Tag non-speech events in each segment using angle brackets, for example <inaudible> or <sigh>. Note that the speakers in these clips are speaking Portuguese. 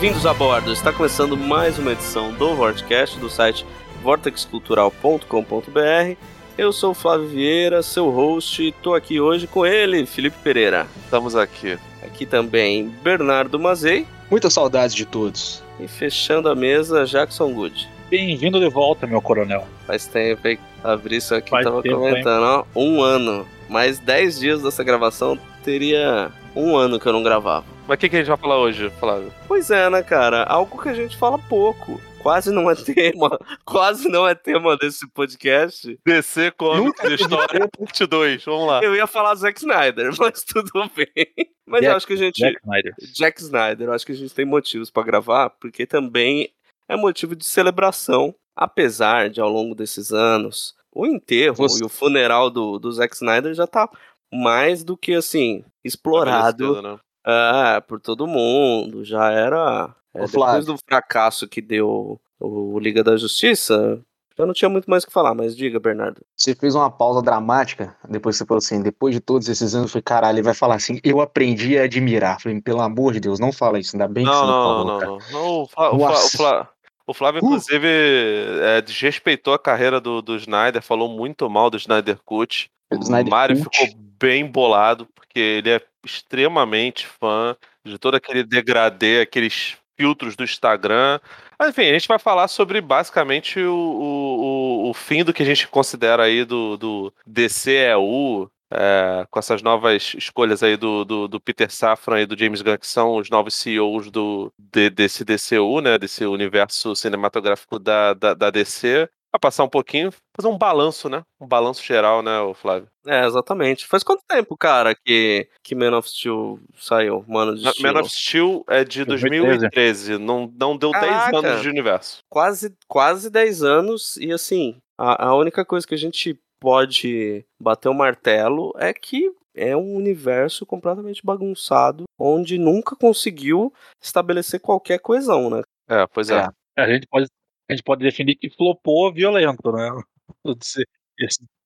Bem-vindos a bordo. Está começando mais uma edição do Vortecast do site vortexcultural.com.br. Eu sou o Flávio Vieira, seu host, e estou aqui hoje com ele, Felipe Pereira. Estamos aqui. Aqui também Bernardo Mazei Muitas saudades de todos. e fechando a mesa Jackson Good. Bem-vindo de volta, meu coronel. Faz tempo, hein? Abri isso aqui, Faz tava tempo, comentando, ó, um ano. Mais 10 dias dessa gravação teria um ano que eu não gravava. Mas o que, que a gente vai falar hoje, Flávio? Pois é, né, cara? Algo que a gente fala pouco. Quase não é tema. <laughs> Quase não é tema desse podcast. DC Comics História Parte 2. Vamos lá. Eu ia falar Zack Snyder, <laughs> mas tudo bem. Mas eu Jack- acho que a gente. Jack Snyder. Jack Snyder, eu acho que a gente tem motivos pra gravar, porque também é motivo de celebração. Apesar de, ao longo desses anos, o enterro Você- e o funeral do, do Zack Snyder já tá mais do que, assim, explorado Ah, por todo mundo. Já era. é, depois do fracasso que deu o Liga da Justiça, já não tinha muito mais o que falar, mas diga, Bernardo. Você fez uma pausa dramática, depois você falou assim, depois de todos esses anos, eu falei, caralho, ele vai falar assim, eu aprendi a admirar. Falei, pelo amor de Deus, não fala isso, ainda bem que Não, você não, não, falou, não, cara. não, não. O, Flá- o, Flá- o, Nossa. Flá- o Flávio, Uh. inclusive, é, desrespeitou a carreira do, do Snyder, falou muito mal do Snyder Cut. O Snyder Mário ficou bem bolado, porque ele é extremamente fã de todo aquele degradê, aqueles filtros do Instagram. Enfim, a gente vai falar sobre basicamente o, o, o, o fim do que a gente considera aí do, do DCEU, é, com essas novas escolhas aí do, do, do Peter Safran e do James Gunn, que são os novos CEOs do, de- desse DCU, né, desse universo cinematográfico da, da, da DC. Vai passar um pouquinho, fazer um balanço, né? Um balanço geral, né, Flávio? É, exatamente. Faz quanto tempo, cara, que, que Man of Steel saiu? Mano de Steel? Man of Steel é de 2013, não, não deu 10 Caraca. anos de universo. Quase, quase 10 anos, e assim, a, a única coisa que a gente pode bater o martelo é que é um universo completamente bagunçado, onde nunca conseguiu estabelecer qualquer coesão, né? É, pois é. É. A gente pode, a gente pode definir que flopou violento, né? Se,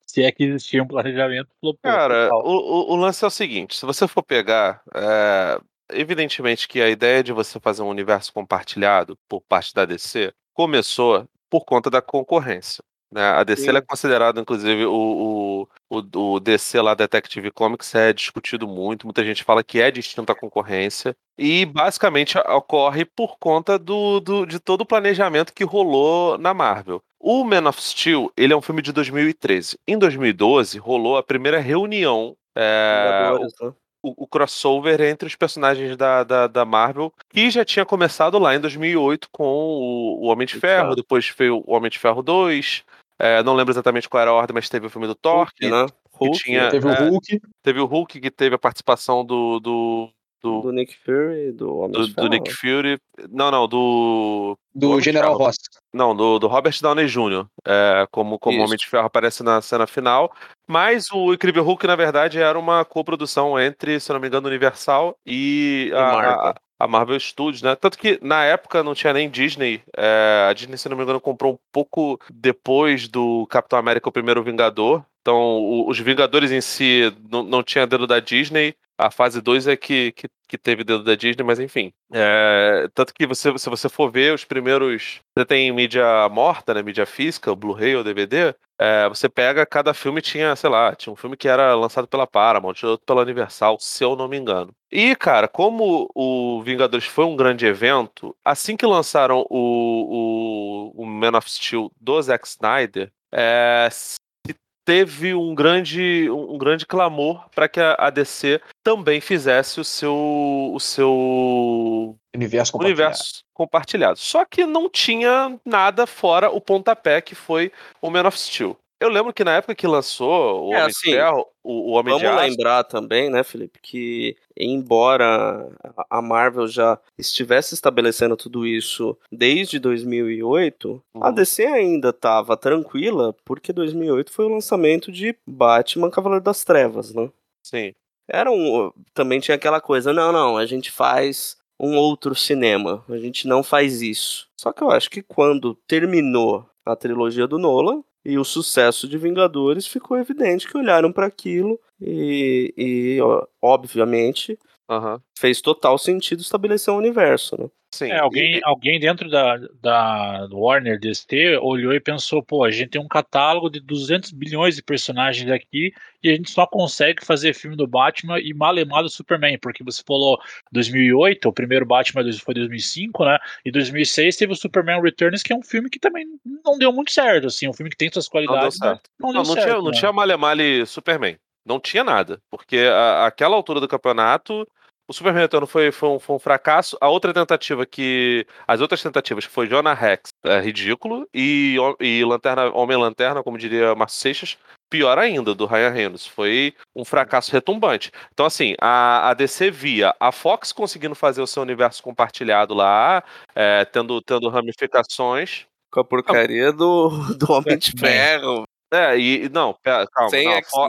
se é que existia um planejamento, flopou. Cara, o, o lance é o seguinte: se você for pegar, é, evidentemente que a ideia de você fazer um universo compartilhado por parte da DC começou por conta da concorrência. Né? A DC é considerada, inclusive, o, o, o, o DC lá, Detective Comics, é discutido muito. Muita gente fala que é distinto à concorrência. E basicamente ocorre por conta do, do, de todo o planejamento que rolou na Marvel. O Man of Steel, ele é um filme de 2013. Em 2012, rolou a primeira reunião, é, né? o, o crossover entre os personagens da, da, da Marvel, que já tinha começado lá em 2008 com o, o Homem de Ferro, depois veio o Homem de Ferro 2. É, não lembro exatamente qual era a ordem, mas teve o filme do Thor, Hulk, né? Hulk, tinha- Teve é, o Hulk, teve o Hulk, que teve a participação do, do, do, do Nick Fury, do Homem do, de do. Nick Fury. Não, não, do. do General. Ross. Não, do, do Robert Downey Jr., é, como, como Isso. Homem de Ferro aparece na cena final. Mas o Incrível Hulk, na verdade, era uma coprodução entre, se não me engano, Universal e E a, Marvel. A- Marvel Studios, né? Tanto que na época não tinha nem Disney. é, a Disney, se não me engano, comprou um pouco depois do Capitão América, o primeiro Vingador. Então, o- os Vingadores em si não, não tinha dedo da Disney. A fase 2 é que, que, que teve dedo da Disney, mas enfim. É, tanto que você, se você for ver os primeiros. Você tem mídia morta, né? Mídia física, Blu-ray ou DVD. é, você pega, cada filme tinha, sei lá, tinha um filme que era lançado pela Paramount, outro pela Universal, se eu não me engano. E, cara, como o Vingadores foi um grande evento, assim que lançaram o, o, o Man of Steel do Zack Snyder, é, teve um grande, um grande clamor para que a, DC também fizesse o seu, o seu Universo compartilhado. universo compartilhado. Só que não tinha nada fora o pontapé que foi o Man of Steel. Eu lembro que na época que lançou o É, Homem assim, de Ferro, o, o Homem de Vamos Aço, lembrar também, né, Felipe, que embora a Marvel já estivesse estabelecendo tudo isso desde 2008, a Uhum. DC ainda estava tranquila, porque 2008 foi o lançamento de Batman Cavaleiro das Trevas, né? sim. Era um, também tinha aquela coisa, não, não, a gente faz um outro cinema, a gente não faz isso. Só que eu acho que quando terminou a trilogia do Nolan e o sucesso de Vingadores, ficou evidente que olharam para aquilo e, e, obviamente, Aham. fez total sentido estabelecer um universo, né? Sim. É, alguém, E- alguém dentro da, da Warner DST olhou e pensou, pô, a gente tem um catálogo de 200 bilhões de personagens aqui e a gente só consegue fazer filme do Batman e malemar do Superman, porque você falou 2008, o primeiro Batman foi 2005, né? E 2006 teve o Superman Returns, que é um filme que também não deu muito certo, assim, um filme que tem suas Não deu qualidades, mas certo. não deu Não, não certo. tinha, não né? tinha Male Superman. Não tinha nada. Porque a- aquela altura do campeonato, o Superman Retorno foi, foi, um, foi um fracasso. A outra tentativa que. As outras tentativas foi Jonah Rex, é ridículo. E, e Lanterna, Homem-Lanterna, como diria Márcio Seixas, pior ainda, do Ryan Reynolds. Foi um fracasso retumbante. Então, assim, a, a DC via a Fox conseguindo fazer o seu universo compartilhado lá, é, tendo, tendo ramificações. Com a porcaria do, do Homem de X-Men. Ferro, É, e. Não, pera, calma. sem não, a Fo-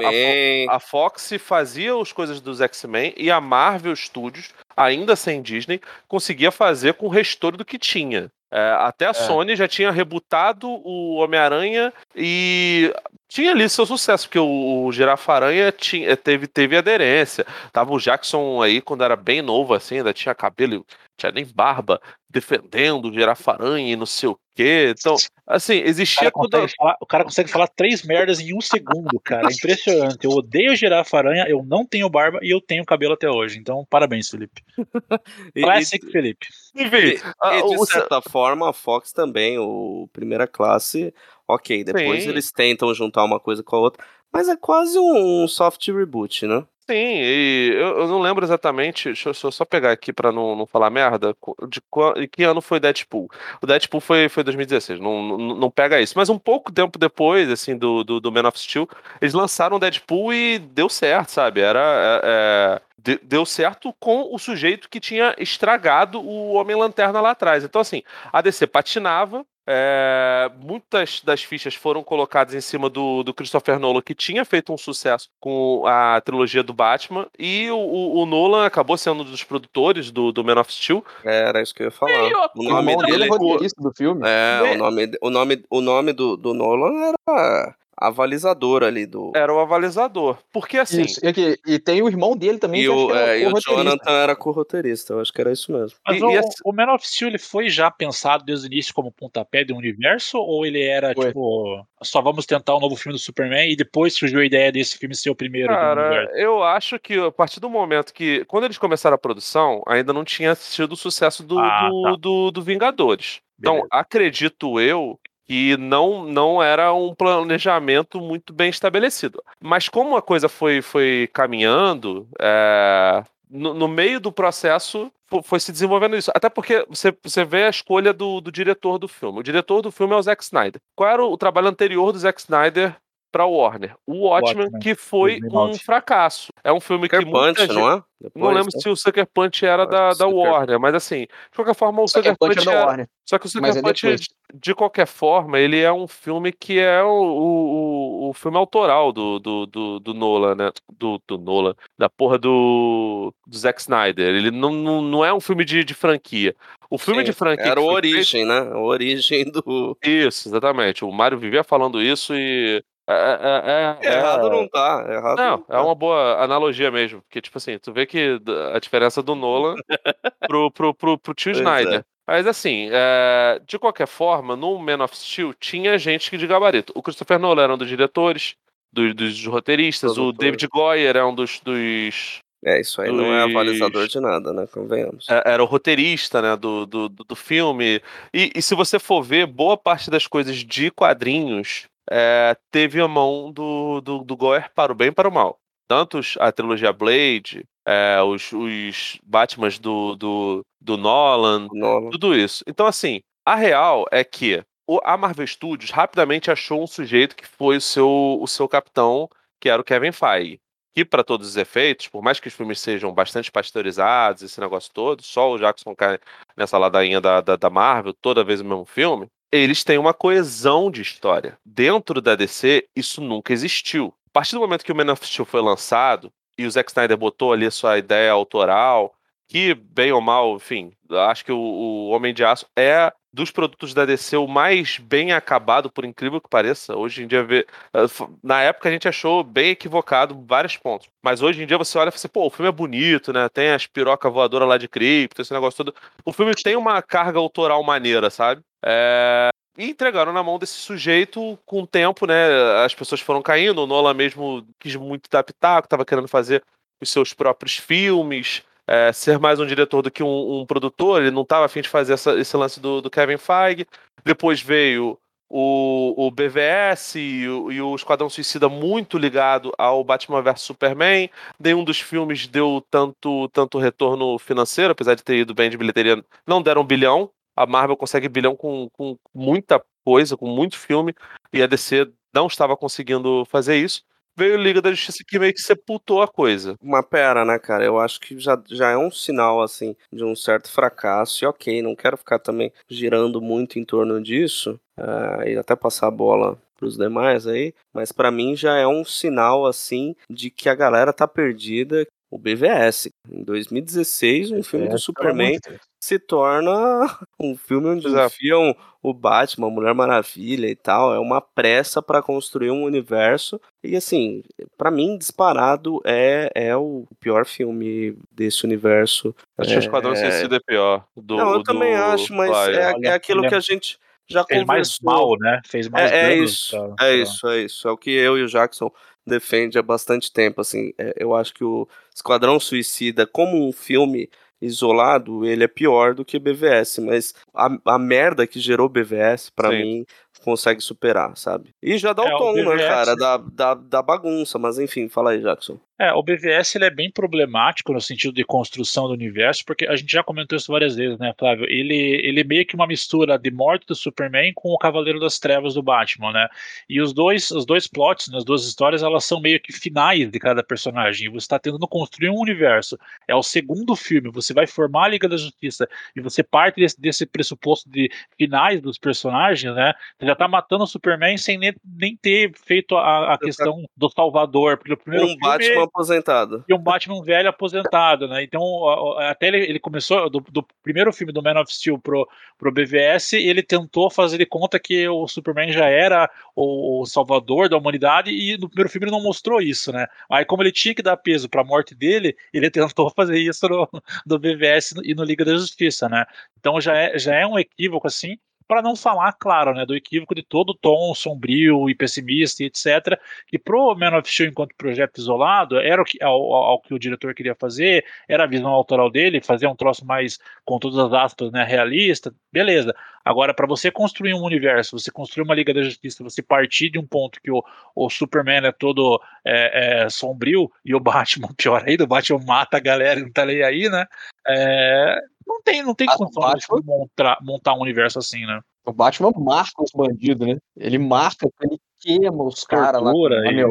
a a Fox fazia as coisas dos X-Men e a Marvel Studios, ainda sem Disney, conseguia fazer com o restore do que tinha. É, até a Sony já tinha rebutado o Homem-Aranha e tinha ali seu sucesso, porque o, o Girafa-Aranha tinha- teve, teve aderência. Tava o Jackson aí, quando era bem novo, assim, ainda tinha cabelo, tinha nem barba, defendendo o Girafa-Aranha e não sei o quê. Então, assim, O existia toda. consegue falar, o cara consegue falar três merdas em um segundo, cara. É impressionante. Eu odeio girafa aranha, eu não tenho barba e eu tenho cabelo até hoje. Então, parabéns, Felipe. <laughs> E- Classic Felipe. Enfim, a- E de o- certa forma, a Fox também, o primeira classe, ok, depois Sim. eles tentam juntar uma coisa com a outra, mas é quase um soft reboot, né? Sim, e eu, eu não lembro exatamente, deixa eu só, só pegar aqui pra não, não falar merda, de de que ano foi Deadpool. O Deadpool foi, foi 2016, não, não, não pega isso. Mas um pouco tempo depois, assim, do, do, do Man of Steel, eles lançaram o Deadpool e deu certo, sabe? Era, é, é, de- deu certo com o sujeito que tinha estragado o Homem-Lanterna lá atrás. Então, assim, a DC patinava, é, muitas das fichas foram colocadas em cima do, do Christopher Nolan, que tinha feito um sucesso com a trilogia do Batman, e o, o- o Nolan acabou sendo um dos produtores do, do Man of Steel. Era isso que eu ia falar. Eu- O O nome dele é roteirista do filme. É, Né? o nome, o nome, o nome do, do Nolan era avalizador ali do. Era o avalizador. Porque assim. Isso. E, e tem o irmão dele também, E o, que é é, e o. Jonathan era co-roteirista, eu acho que era isso mesmo. Mas E- o, e esse- o Man of Steel ele foi já pensado desde o início como pontapé do universo? Ou ele era, Foi. tipo, só vamos tentar um novo filme do Superman e depois surgiu a ideia desse filme ser o primeiro do Cara, universo? eu acho que a partir do momento que. Quando eles começaram a produção, ainda não tinha sido o sucesso do, Ah, do, tá. do- do Vingadores. Então, Beleza. acredito eu que não, não era um planejamento muito bem estabelecido. Mas como a coisa foi, foi caminhando, é, no, no meio do processo fo- foi se desenvolvendo isso. Até porque você, você vê a escolha do, do diretor do filme. O diretor do filme é o Zack Snyder. Qual era o, o trabalho anterior do Zack Snyder para Warner? O Watchmen, Watchmen, que foi 2009. um fracasso. É um filme que Sucker muita Punch, gente... não é? Não Depois, lembro né? se o Sucker Punch era da, que da Sucker- Warner, mas assim, de qualquer forma, o Sucker Sucker Punch Punch é da é, Warner. só que o Sucker Mas é Punch, depois. de, qualquer forma, ele é um filme que é o, o, o, filme autoral do, do, do, do Nolan, né? Do, do Nolan, da porra do, do Zack Snyder. Ele não, não, não é um filme de, de franquia. O filme Sim, de franquia. Era que o foi feito- Origem, né? A origem do. Isso, exatamente. O Mário vivia falando isso e. É, é, é- é- Errado não tá. Errado não, tá. é uma boa analogia mesmo. Porque, tipo assim, tu vê que a diferença do Nolan <laughs> pro, pro, pro, pro tio Pois é. Snyder. Mas assim, é, de qualquer forma, no Man of Steel tinha gente que de gabarito. O Christopher Nolan era um dos diretores, dos, dos roteiristas, o Produtor. David Goyer era um dos. dos É, isso aí não é Dos- avalizador de nada, né? Convenhamos. é- era o roteirista né, do, do, do do filme. E, e se você for ver, boa parte das coisas de quadrinhos é, teve a mão do, do, do Goyer para o bem e para o mal. Tanto a trilogia Blade, é, os, os Batmans do, do, do Nolan, Nolan. tudo isso. Então, assim, a real é que o- a Marvel Studios rapidamente achou um sujeito que foi o seu, o seu capitão, que era o Kevin Feige. Que, para todos os efeitos, por mais que os filmes sejam bastante pasteurizados, esse negócio todo, só o Jackson cai nessa ladainha da, da, da Marvel, toda vez o mesmo filme, eles têm uma coesão de história. Dentro da DC, isso nunca existiu. A partir do momento que o Man of Steel foi lançado, e o Zack Snyder botou ali a sua ideia autoral, que, bem ou mal, enfim, acho que o, o Homem de Aço é dos produtos da DC o mais bem acabado, por incrível que pareça. Hoje em dia, vê, eh, na época a gente achou bem equivocado vários pontos. Mas hoje em dia você olha e fala assim, pô, o filme é bonito, né? Tem as piroca voadora lá de cripto, esse negócio todo. O filme tem uma carga autoral maneira, sabe? É, E entregaram na mão desse sujeito com o tempo, né? As pessoas foram caindo, o Nolan mesmo quis muito dar pitaco, tava querendo fazer os seus próprios filmes, é, ser mais um diretor do que um, um produtor, ele não estava afim de fazer essa- esse lance do, do Kevin Feige. Depois veio o, o BVS e o, e o Esquadrão Suicida muito ligado ao Batman vs Superman. Nenhum dos filmes deu tanto, tanto retorno financeiro, apesar de ter ido bem de bilheteria, não deram um bilhão. A Marvel consegue bilhão com, com muita coisa, com muito filme, e a DC não estava conseguindo fazer isso. Veio Liga da Justiça que meio que sepultou a coisa. Uma pera, né, cara? Eu acho que já, já é um sinal, assim, de um certo fracasso. E ok, não quero ficar também girando muito em torno disso. ah, e até passar a bola pros demais aí. Mas pra mim já é um sinal, assim, de que a galera tá perdida. O BVS. Em 2016, um filme do Superman se torna <laughs> um filme onde enfiam o Batman, a Mulher Maravilha e tal. É uma pressa pra construir um universo. E assim, pra mim, disparado é, é o pior filme desse universo. Acho que o Esquadrão É. Suicida é pior. Do, Não, eu do também acho, mas é, Olha, é aquilo é- que a gente já Fez mais conversou. mal, né? Fez mais É, é dano isso, pra- é pra- isso, é isso. É o que eu e o Jackson defende há bastante tempo. Assim, É, eu acho que o Esquadrão Suicida, como um filme isolado, ele é pior do que BVS, mas a, a merda que gerou BVS, pra Sim. mim, consegue superar, sabe? E já dá É, o o tom, né, BVS cara, da, da, da bagunça, mas enfim, fala aí, Jackson. É, o BVS ele é bem problemático no sentido de construção do universo, porque a gente já comentou isso várias vezes, né, Flávio? Ele, ele é meio que uma mistura de morte do Superman com o Cavaleiro das Trevas do Batman, né? E os dois, os dois plots, né, as duas histórias, elas são meio que finais de cada personagem. Você está tentando construir um universo. É o segundo filme, você vai formar a Liga da Justiça e você parte desse, desse pressuposto de finais dos personagens, né? Você já tá matando o Superman sem nem, nem ter feito a, a questão do Salvador, porque o primeiro Um filme Batman aposentado. e um Batman velho aposentado, né? Então, até ele, ele começou, do, do primeiro filme do Man of Steel pro, pro BVS, ele tentou fazer de conta que o Superman já era o, o salvador da humanidade, e no primeiro filme ele não mostrou isso, né? Aí, como ele tinha que dar peso pra morte dele, ele <laughs> tentou fazer isso no, do BVS e no Liga da Justiça, né? Então já é, já é um equívoco, assim, para não falar, claro, né, do equívoco de todo o tom sombrio e pessimista e etc, que pro Man of Steel enquanto projeto isolado, era o que, ao, ao- que o diretor queria fazer, era a visão autoral dele, fazer um troço mais, com todas as aspas, né, realista, beleza. Agora, para você construir um universo, você construir uma Liga da Justiça, você partir de um ponto que o, o Superman é todo é, é, sombrio e o Batman, <laughs> pior ainda, o Batman mata a galera e não tá nem aí, né? É, não tem, não tem Ah, o condição de Batman- montar, montar um universo assim, né? O Batman marca os bandidos, né? Ele marca, ele queima os caras lá.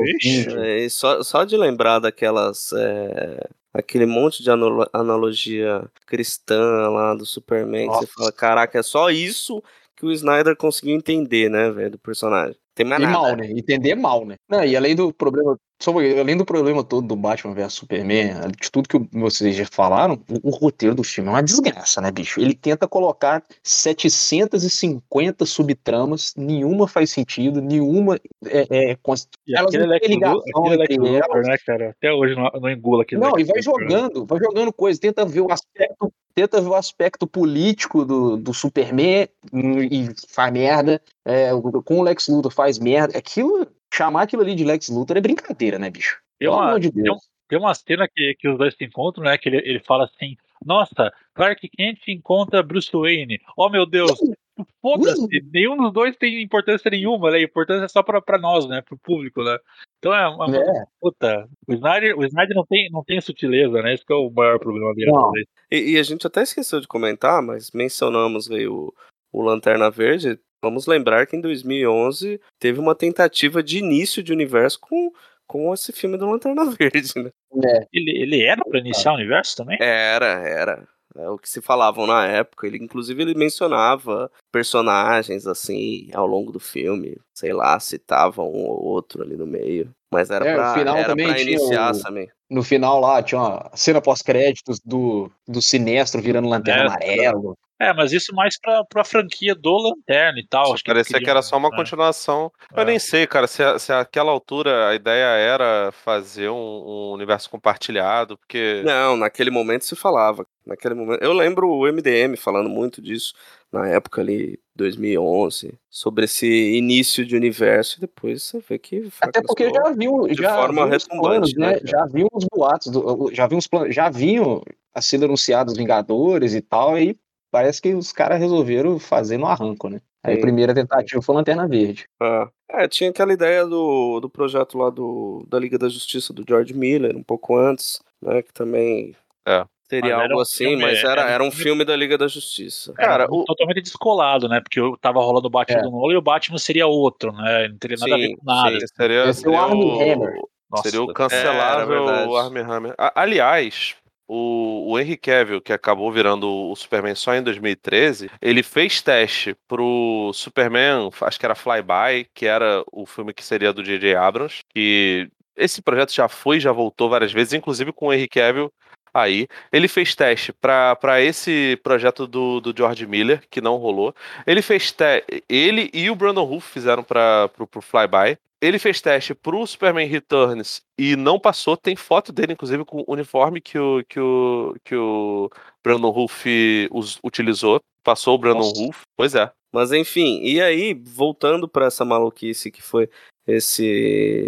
ixi. É, e só, só de lembrar daquelas. é, aquele monte de analo- analogia cristã lá do Superman, que você Nossa. fala, caraca, é só isso que o Snyder conseguiu entender, né, velho, do personagem. Tem mais E nada. mal, né? Entender mal, né? Não, e além do problema. Só, além do problema todo do Batman vs Superman, de tudo que vocês já falaram, o, o roteiro do filme é uma desgraça, né, bicho? Ele tenta colocar 750 subtramas, nenhuma faz sentido, nenhuma é, é, cons- E elas não têm ligação entre elas. né, cara? Até hoje não, não engula aquele Não, e vai né? jogando, vai jogando coisa, tenta ver o aspecto, tenta ver o aspecto político do, do Superman e faz merda, é, com o Lex Luthor faz merda. Aquilo, chamar aquilo ali de Lex Luthor é brincadeira, né, bicho? Tem Pelo uma, amor de tem, Deus. um- tem uma cena que, que os dois se encontram, né? Que ele, ele fala assim: Nossa, Clark Kent encontra Bruce Wayne. Oh meu Deus, foda-se, nenhum dos dois tem importância nenhuma, né? A importância é só pra, pra nós, né? Pro público, né? Então é uma É. puta. O Snyder, o Snyder não, tem, não tem sutileza, né? Esse que é o maior problema dele. E, e a gente até esqueceu de comentar, mas mencionamos aí o, o Lanterna Verde. Vamos lembrar que em 2011 teve uma tentativa de início de universo com, com esse filme do Lanterna <laughs> Verde, né? É, Ele, ele era pra iniciar o universo também? Era, era. É o que se falavam na época. Ele, inclusive, ele mencionava personagens assim ao longo do filme. Sei lá, citava um ou outro ali no meio. Mas era É, pra, final era também pra tinha iniciar o- também. no final lá tinha uma cena pós-créditos do, do Sinestro virando lanterna Sinestro. amarelo. É, mas isso mais pra, pra franquia do Lanterna e tal. Acho que Parecia que era só uma é. continuação. Eu É. nem sei, cara, se, a- se àquela altura a ideia era fazer um, um universo compartilhado, porque. Não, naquele momento se falava. Naquele momento, eu lembro o MDM falando muito disso na época ali, 2011, sobre esse início de universo. E depois você vê que Até porque já viu, de já forma viu planos, né? né? Já viu os boatos, do- já viu os planos, já vinham a sendo anunciados os Vingadores e tal, e parece que os caras resolveram fazer no arranco, né? Aí a primeira tentativa foi Lanterna Verde. Ah, é, tinha aquela ideia do, do projeto lá do, da Liga da Justiça do George Miller, um pouco antes, né? Que também É. seria Mas algo um assim, filme- mas era, era um era um filme- da Liga da Justiça. Cara, Era o- totalmente descolado, né? Porque eu tava rolando o Batman É. do Nolan e o Batman seria outro, né? Não teria nada a ver Sim, com nada. sim. Seria, é o seria Armie Hammer. Nossa, seria o é, cancelável verdade. Armie Hammer. A- Aliás, o, o Henry Cavill, que acabou virando o Superman só em 2013, ele fez teste pro Superman, acho que era Flyby, que era o filme que seria do J.J. Abrams, que esse projeto já foi, já voltou várias vezes, inclusive com o Henry Cavill aí. Ele fez teste para esse projeto do, do George Miller, que não rolou. Ele fez teste. Ele e o Brandon Roof fizeram para pro Flyby. Ele fez teste pro Superman Returns e não passou. Tem foto dele, inclusive, com o uniforme que o, que o, que o Brandon Roof utilizou. Passou o Brandon Nossa. Roof. Pois é. Mas enfim, e aí, voltando pra essa maluquice que foi esse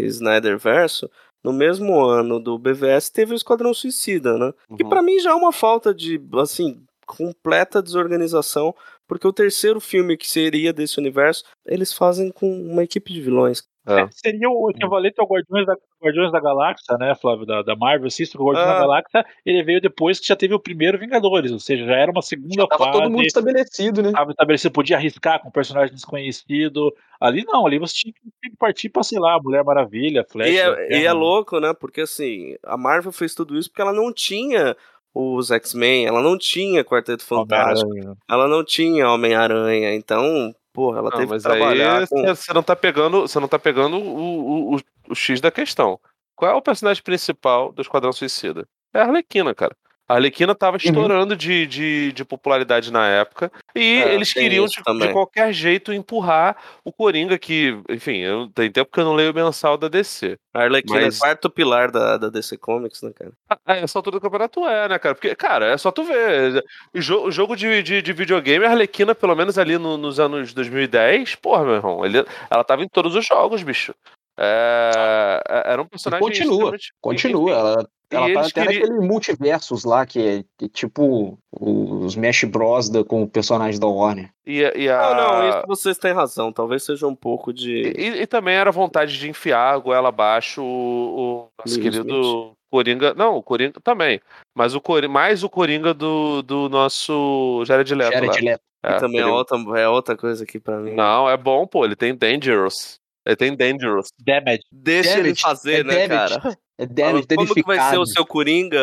Snyder Verso, no mesmo ano do BVS teve o Esquadrão Suicida, né? Que Uhum. pra mim já é uma falta de, assim, completa desorganização, porque o terceiro filme que seria desse universo, eles fazem com uma equipe de vilões. É. É, seria o equivalente ao Guardiões da, Guardiões da Galáxia, né, Flávio, da, da Marvel. Assista o Guardiões Ah. da Galáxia, ele veio depois que já teve o primeiro Vingadores, ou seja, já era uma segunda Tava fase. todo mundo estabelecido, né? Estava estabelecido, podia arriscar com um personagem desconhecido. Ali não, ali você tinha que, que partir pra, sei lá, Mulher Maravilha, Flash. E é, e é louco, né? Porque assim, a Marvel fez tudo isso porque ela não tinha os X-Men, ela não tinha Quarteto Fantástico, ela não tinha Homem-Aranha, então, porra, ela Não, teve mas que trabalhar aí com... você não tá pegando, você não tá pegando o, o, o, o X da questão. Qual é o personagem principal do Esquadrão Suicida? É a Arlequina, cara. A Arlequina tava estourando de, de, de popularidade na época e É, eles queriam isso de, de qualquer jeito empurrar o Coringa, que, enfim, eu, tem tempo que eu não leio o mensal da DC. A Arlequina Mas- é quarto pilar da, da DC Comics, né, cara? Ah, essa altura do campeonato é, né, cara? Porque, cara, é só tu ver. O, jo- jogo de, de, de videogame, a Arlequina, pelo menos ali no- nos anos 2010, porra, meu irmão, ele- ela tava em todos os jogos, bicho. É, é- era um personagem. continua, extremamente- Continua, enfim, ela, E tá até queriam- naquele multiversos lá, que é, que é tipo os Smash Bros. Da, com o personagem da Warner. E, e a- Não, não, isso vocês têm razão. Talvez seja um pouco de. E, e também era vontade de enfiar a goela abaixo o, o nosso querido Coringa. Não, o Coringa também. Mas o Coringa, mais o Coringa do, do nosso Jared Leto. lá. Jared Leto. que É, também é ele- outra, é outra coisa aqui pra mim. Não, é bom, pô. Ele tem Dangerous. Ele tem Dangerous. Damage. Deixa ele Damage, fazer, é né, damage. cara? <laughs> É damage, como que vai ser o seu Coringa?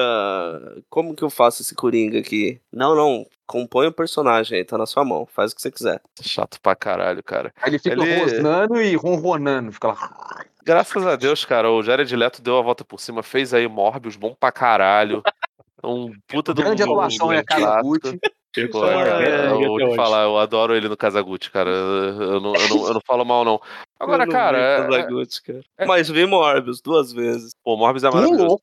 Como que eu faço esse Coringa aqui? Não, não. Compõe o personagem aí, tá na sua mão. Faz o que você quiser. Chato pra caralho, cara. Aí ele fica Ele- rosnando e ronronando. Fica lá. Graças a Deus, cara, o Jared Leto deu a volta por cima, fez aí Morbius, bom pra caralho. Um puta do Grande atuação é a Casa Gucci. Pô, É, cara, eu vou te falar, eu adoro ele no Casagutti, cara. Eu não, eu, não, eu não falo mal, não. Agora, cara, vi é- Kazaguchi, cara. é- Mas vi Morbius duas vezes. pô, Morbius é maravilhoso.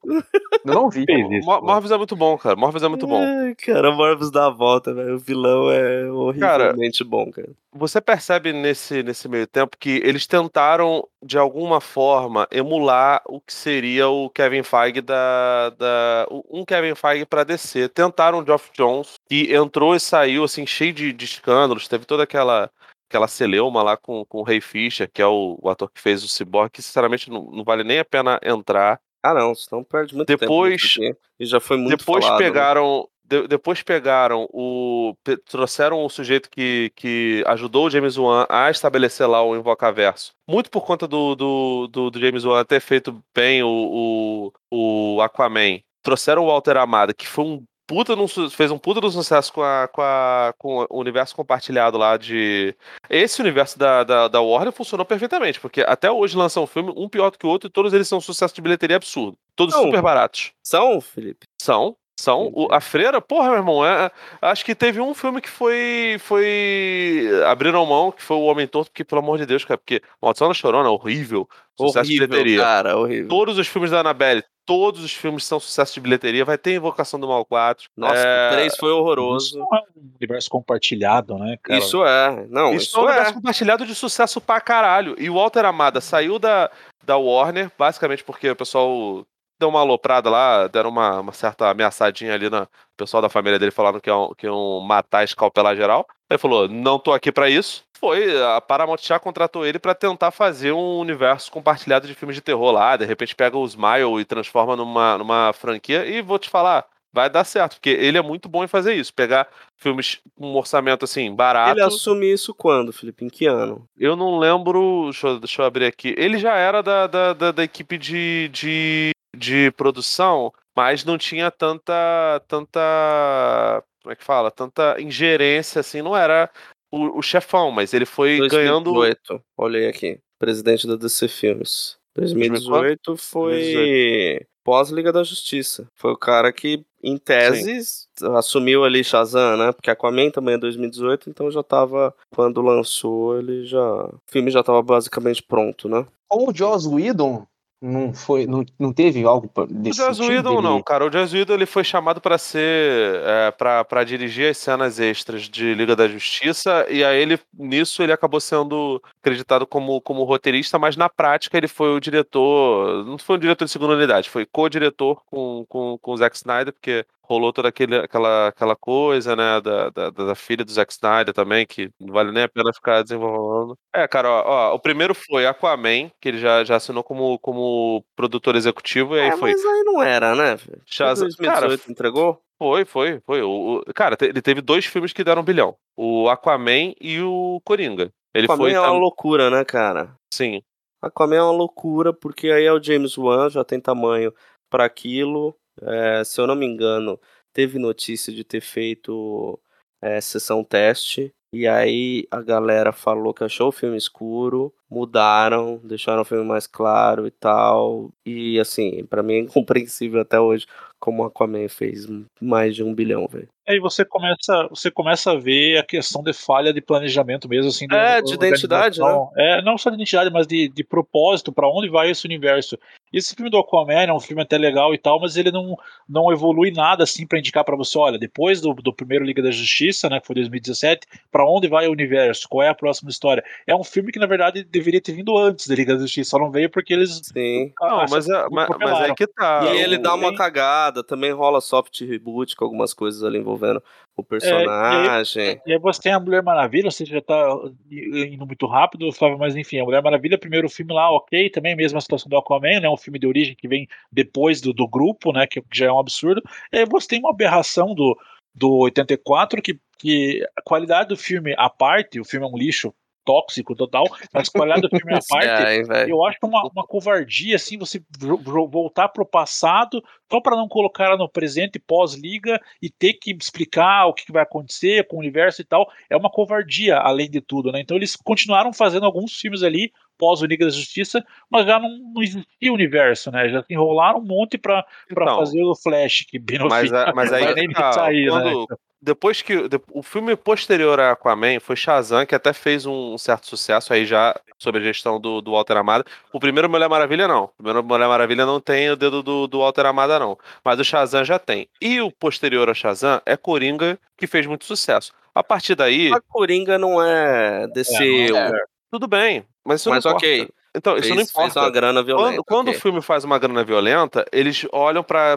Eu não vi. Isso, Mor-. Morbius é muito bom, cara. Morbius é muito bom. Ai, cara, Morbius dá a volta, velho. O vilão é horrivelmente bom, cara. Você percebe nesse, nesse meio tempo que eles tentaram, de alguma forma, emular o que seria o Kevin Feige da. da um Kevin Feige pra DC. Tentaram o Geoff Jones, que entrou e saiu, assim, cheio de, de escândalos. Teve toda aquela. Aquela celeuma lá com, com o Ray Fisher, que é o, o ator que fez o Cyborg, que sinceramente não, não vale nem a pena entrar. Ah, não, senão perde muito Depois- tempo. E já foi muito depois falado, né? pegaram. de- depois pegaram o. trouxeram o sujeito que, que ajudou o James Wan a estabelecer lá o Invocaverso. Muito por conta do, do, do, do James Wan ter feito bem o, o, o Aquaman. Trouxeram o Walter Amada, que foi um puta num fez um puta do sucesso com, a, com, a, com o universo compartilhado lá de. Esse universo da, da, da Warner funcionou perfeitamente, porque até hoje lançam um filme, um pior do que o outro, e todos eles são um sucesso de bilheteria absurdo. Todos Não. super baratos. São, Felipe? São. São. O- a Freira, porra, meu irmão, é, acho que teve um filme que foi. foi. abriram mão, que foi o Homem Torto, porque, pelo amor de Deus, cara, porque Maldição da Chorona, horrível. Sucesso de Horrível, bilheteria. cara, horrível. Todos os filmes da Annabelle, todos os filmes são sucesso de bilheteria. Vai ter Invocação do Mal 4. Nossa, É, o 3 foi Isso horroroso. não é um universo compartilhado, né, cara? Isso é. Não, Isso, isso, é um é. universo compartilhado de sucesso pra caralho. E o Walter Amada saiu da, da Warner, basicamente porque o pessoal deu uma aloprada lá, deram uma, uma certa ameaçadinha ali na. O pessoal da família dele falaram que iam, que iam matar escalpelar geral. Ele falou: não tô aqui pra isso. Foi, a Paramount já contratou ele pra tentar fazer um universo compartilhado de filmes de terror lá. De repente pega o Smile e transforma numa, numa franquia. E vou te falar, vai dar certo, porque ele é muito bom em fazer isso. Pegar filmes com um orçamento assim, barato. Ele assumiu isso quando, Felipe? Em que ano? Eu não lembro. Deixa eu, deixa eu abrir aqui. Ele já era da, da, da, da equipe de, de, de produção, mas não tinha tanta. tanta. Como é que fala? Tanta ingerência, assim, não era o, o chefão, mas ele foi ganhando. 2018. Olhei aqui. Presidente da DC Filmes. 2018 foi pós-Liga da Justiça. Foi o cara que, em teses, assumiu ali Shazam, né? Porque Aquaman também é 2018, então já tava. Quando lançou, ele já. O filme já tava basicamente pronto, né? Como o Joss Whedon não foi, não, não teve algo pra- O desse Joss sentido? Whedon Ele- não, cara. O Joss Whedon ele foi chamado para ser, é, para para dirigir as cenas extras de Liga da Justiça e aí ele nisso ele acabou sendo acreditado como como roteirista, mas na prática ele foi o diretor, não foi o diretor de segunda unidade, foi co-diretor com, com com o Zack Snyder, porque rolou toda aquele, aquela, aquela coisa, né, da, da, da filha do Zack Snyder também, que não vale nem a pena ficar desenvolvendo. É, cara, ó, ó, o primeiro foi Aquaman, que ele já, já assinou como, como produtor executivo, e aí é, foi mas aí não era, né? velho? Shazam- 2018 entregou? foi, foi, foi. O, o- cara, ele teve dois filmes que deram um bilhão: o Aquaman e o Coringa. Ele Aquaman foi. é uma loucura, né, cara? Sim. Aquaman é uma loucura, porque aí é o James Wan, já tem tamanho para aquilo. É, se eu não me engano, teve notícia de ter feito é, sessão teste. E aí a galera falou que achou o filme escuro, mudaram, deixaram o filme mais claro e tal. E assim, pra mim é incompreensível até hoje como Aquaman fez mais de um bilhão, velho. Aí você começa, você começa a ver a questão de falha de planejamento mesmo, assim. de É, de identidade, né? É, não só de identidade, mas de, de propósito, pra onde vai esse universo. Esse filme do Aquaman é um filme até legal e tal, mas ele não, não evolui nada assim pra indicar pra você, olha, depois do, do primeiro Liga da Justiça, né, que foi 2017, pra onde vai o universo? Qual é a próxima história? É um filme que na verdade deveria ter vindo antes da Liga da Justiça, só não veio porque eles Sim. Não, mas, é, mas, mas aí que tá. E aí ele o- dá uma cagada, também rola soft reboot com algumas coisas ali envolvendo o É, personagem. E aí você tem a Mulher Maravilha, você já tá indo muito rápido, Flávio, mas enfim, a Mulher Maravilha, primeiro filme lá, ok, também mesma situação do Aquaman, né, um filme de origem que vem depois do, do grupo, né, que já é um absurdo, e aí você tem uma aberração do, do 84, que, que a qualidade do filme à parte, o filme é um lixo tóxico total, mas qualidade do filme à <laughs> parte, É, eu acho uma, uma covardia, assim, você vo- vo- voltar pro passado só para não colocar ela no presente pós-liga e ter que explicar o que, que vai acontecer com o universo e tal. É uma covardia, além de tudo, né? Então eles continuaram fazendo alguns filmes ali pós o Liga da Justiça, mas já não, não existia universo, né? Já enrolaram um monte pra, pra Então, fazer o Flash, que bem Mas, fim a- mas aí que nem tá, sair, né? quando- depois que de- o filme posterior a Aquaman foi Shazam, que até fez um certo sucesso aí já sobre a gestão do, do Walter Amada. O primeiro Mulher Maravilha não. O primeiro Mulher Maravilha não tem o dedo do, do Walter Amada não, mas o Shazam já tem. E o posterior a Shazam é Coringa, que fez muito sucesso. A partir daí, A Coringa não é DC, É, não é. Tudo bem, mas isso mas não ok. importa. Então, isso fez, não fez importa. uma grana violenta. Quando, quando ok. o filme faz uma grana violenta, eles olham pra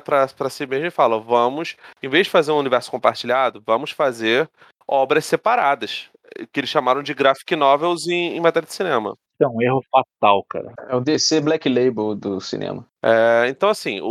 si mesmo e falam: vamos, em vez de fazer um universo compartilhado, vamos fazer obras separadas. Que eles chamaram de graphic novels em, em matéria de cinema. É um erro fatal, cara. É o DC Black Label do cinema. É, então, assim, o,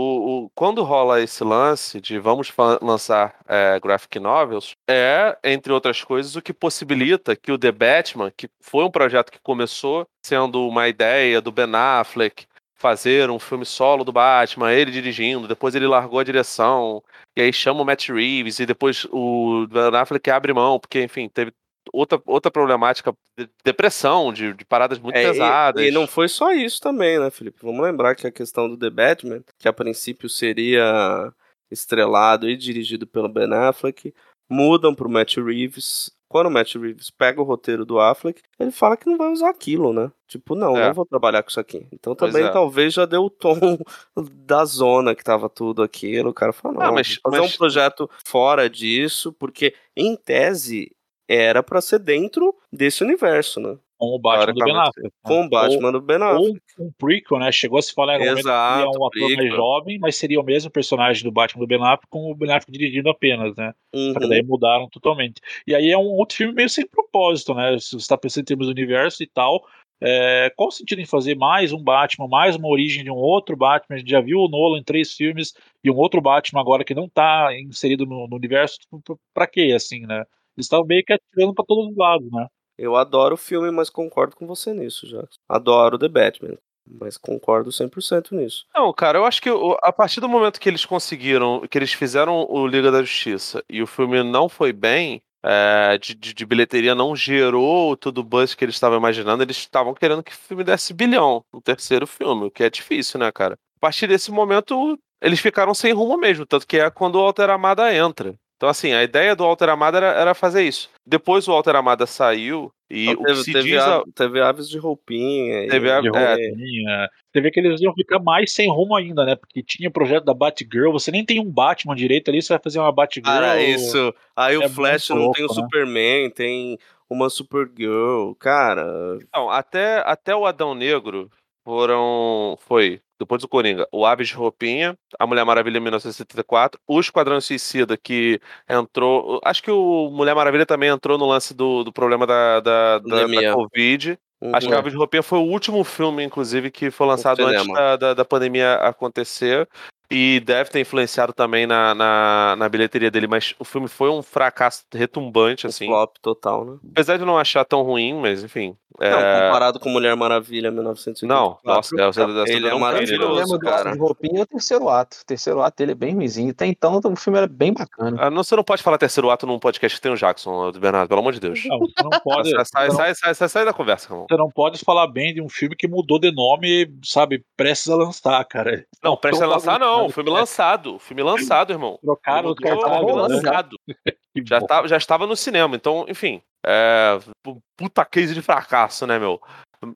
o- quando rola esse lance de vamos lançar é, graphic novels, é, entre outras coisas, o que possibilita que o The Batman, que foi um projeto que começou sendo uma ideia do Ben Affleck, fazer um filme solo do Batman, ele dirigindo, depois ele largou a direção, e aí chama o Matt Reeves, e depois o Ben Affleck abre mão, porque, enfim, teve outra, outra problemática de depressão, de, de paradas muito É, e- pesadas. E, não foi só isso também, né, Felipe? Vamos lembrar que a questão do The Batman, que a princípio seria estrelado e dirigido pelo Ben Affleck, mudam pro Matt Reeves. Quando o Matt Reeves pega o roteiro do Affleck, ele fala que não vai usar aquilo, né? Tipo, não, É. não vou trabalhar com isso aqui. Então também é. talvez já deu o tom <laughs> da zona que tava tudo aquilo. O cara falou, não, Ah, mas- fazer mas- um projeto fora disso, porque em tese era pra ser dentro desse universo, né? Com o Batman do Ben Affleck. né? Com o Batman do Ben Ou, Affleck. ou um prequel, né? Chegou a se falar em algum momento que seria um ator jovem, mas seria o mesmo personagem do Batman do Ben Affleck com o Ben Affleck dirigindo apenas, né? Só que Uhum. daí mudaram totalmente. E aí é um outro filme meio sem propósito, né? Se você está pensando em termos do universo e tal, é, qual o sentido em fazer mais um Batman, mais uma origem de um outro Batman? A gente já viu o Nolan em três filmes e um outro Batman agora que não tá inserido no, no universo, tipo, pra- pra quê, assim, né? Eles estavam meio que atirando pra todos os lados, né? Eu adoro o filme, mas concordo com você nisso, já. Adoro The Batman, mas concordo 100% nisso. Não, cara, eu acho que a partir do momento que eles conseguiram, que eles fizeram o Liga da Justiça e o filme não foi bem, é, de, de- de bilheteria não gerou todo o buzz que eles estavam imaginando, eles estavam querendo que o filme desse bilhão no terceiro filme, o que é difícil, né, cara? A partir desse momento, eles ficaram sem rumo mesmo, tanto que é quando o Alter Amada entra. Então, assim, a ideia do Alter Amada era, era fazer isso. Depois o Alter Amada saiu e Então, o que teve, se teve, diz... a- teve aves de roupinha. e- Teve a- De É. roupinha. Você vê que eles iam ficar mais sem rumo ainda, né? Porque tinha o projeto da Batgirl, você nem tem um Batman direito ali, você vai fazer uma Batgirl. Cara, isso. Aí o é Flash muito não tem o louco, né? Superman, tem uma Supergirl. Cara, Não, até, até o Adão Negro foram. Foi. Depois do Coringa, o Aves de Roupinha, a Mulher Maravilha em 1974, o Esquadrão Suicida, que entrou. Acho que o Mulher Maravilha também entrou no lance do, do problema da, da, da, da. Covid. Acho que uhum. Aves de Roupinha foi o último filme, inclusive, que foi lançado antes da, da, da pandemia acontecer. E deve ter influenciado também na, na, na bilheteria dele, mas o filme foi um fracasso retumbante, um assim. flop total, né? Apesar de não achar tão ruim, mas enfim. Não, é, comparado com Mulher Maravilha 1984. Não, nossa, essa ele é não tem, O Maravilhoso, problema do cara. Ato de Roupinha é o terceiro ato. O terceiro ato dele é bem ruimzinho. Até então o filme era bem bacana. Ah, não, você não pode falar terceiro ato num podcast que tem o Jackson, do Bernardo, pelo amor de Deus. Não, você não pode. Sai, sai, não- sai, sai, sai, sai da conversa, irmão. Você não pode falar bem de um filme que mudou de nome, sabe, prestes a lançar, cara. Não, presta a Tão lançar, não. Bagunçado. Filme lançado. Filme lançado, irmão. Trocaram filme né? lançado. <laughs> Já, tá, já estava no cinema, então, enfim. É, pu- puta case de fracasso, né, meu?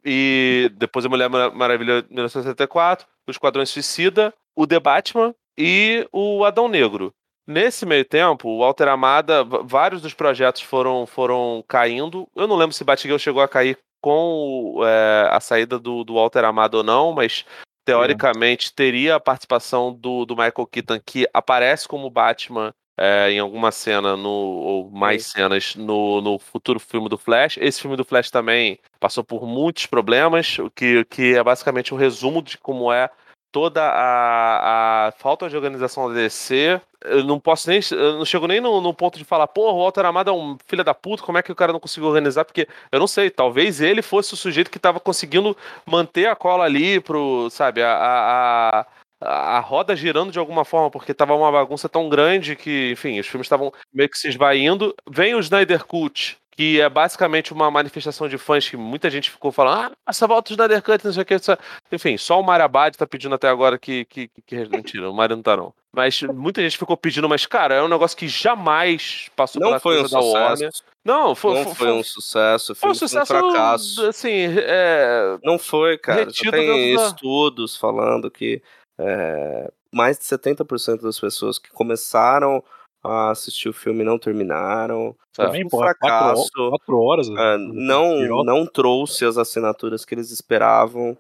E depois a Mulher Mara- Maravilha 1974, o Esquadrão Suicida, o The Batman e o Adão Negro. Nesse meio tempo, o Walter Amada, vários dos projetos foram, foram caindo. Eu não lembro se Batgirl chegou a cair com o, é, a saída do, do Walter Amada ou não, mas teoricamente teria a participação do, do Michael Keaton, que aparece como Batman é, em alguma cena no, ou mais cenas no, no futuro filme do Flash. Esse filme do Flash também passou por muitos problemas, o que, que é basicamente um resumo de como é toda a, a falta de organização da DC. Eu não posso nem. Não chego nem no, no ponto de falar, pô, o Walter Amado é um filho da puta, como é que o cara não conseguiu organizar? Porque eu não sei, talvez ele fosse o sujeito que tava conseguindo manter a cola ali pro, sabe, a, a, a- a roda girando de alguma forma, porque tava uma bagunça tão grande que, enfim, os filmes estavam meio que se esvaindo. Vem o Snyder Cut, que é basicamente uma manifestação de fãs que muita gente ficou falando, ah, essa volta do Snyder Cut, não sei o que. essa-" Enfim, só o Mario Abad tá pedindo até agora que, que, que, que- Mentira, o Mario não tá não. Mas muita gente ficou pedindo, mas, cara, é um negócio que jamais passou Não pela foi um da Warner. sucesso. Não, foi, Não foi, foi um sucesso. foi um Foi um sucesso, fracasso. assim, é... Não foi, cara. Já tem dentro da- estudos falando que é, mais de 70% das pessoas que começaram assistir o filme não terminaram. Também, um pô, fracasso. quatro horas. É, não, não trouxe as assinaturas que eles esperavam.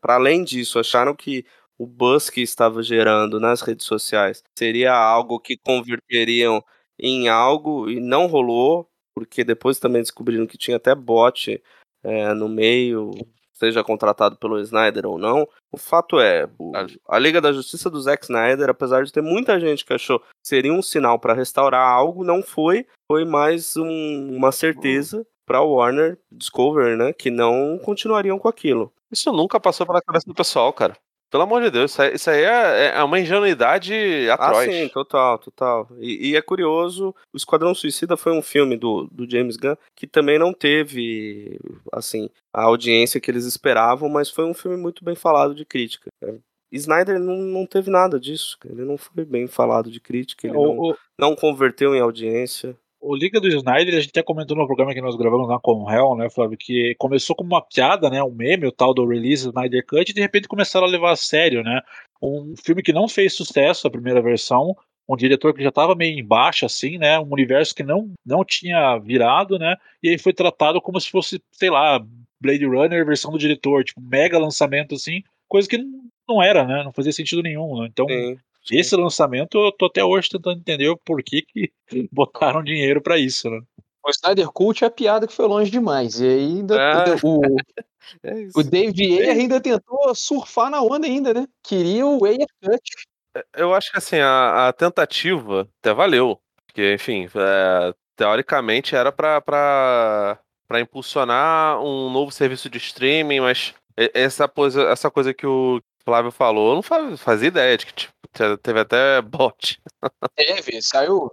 Para além disso, acharam que o buzz que estava gerando nas redes sociais seria algo que converteriam em algo e não rolou. porque depois também descobriram que tinha até bot é, no meio, seja contratado pelo Snyder ou não. O fato é, o, a Liga da Justiça do Zack Snyder, apesar de ter muita gente que achou que seria um sinal para restaurar algo, não foi. Foi mais um, uma certeza para Warner Discovery, né, que não continuariam com aquilo. Isso nunca passou pela cabeça do pessoal, cara. Pelo amor de Deus, isso aí, aí é, é, uma ingenuidade atroz. Ah, sim, total, total. E, e, é curioso, o Esquadrão Suicida foi um filme do, do James Gunn que também não teve, assim, a audiência que eles esperavam, mas foi um filme muito bem falado de crítica. É, Snyder não, não teve nada disso, ele não foi bem falado de crítica, ele o, não, o... não converteu em audiência o Liga do Snyder, a gente até comentou no programa que nós gravamos lá com o Hell, né, Flávio, que começou como uma piada, né, um meme, o tal do release Snyder Cut, e de repente começaram a levar a sério, né, um filme que não fez sucesso, a primeira versão, um diretor que já estava meio embaixo, assim, né, um universo que não, não tinha virado, né, e aí foi tratado como se fosse, sei lá, Blade Runner versão do diretor, tipo, mega lançamento, assim, coisa que não, era, né, não fazia sentido nenhum, né, então... Esse lançamento eu tô até hoje tentando entender o porquê que <laughs> botaram dinheiro para isso, né? O Snyder Cult é a piada que foi longe demais. E ainda é. o, <laughs> é o Dave Ayer ainda tentou surfar na onda ainda, né? Queria o Ayer Cut. É, eu acho que assim, a, a tentativa até valeu. Porque, enfim, é, teoricamente era para impulsionar um novo serviço de streaming, mas essa coisa, essa coisa que o Flávio falou, eu não fazia ideia de que tipo, Teve até bot. Teve, saiu.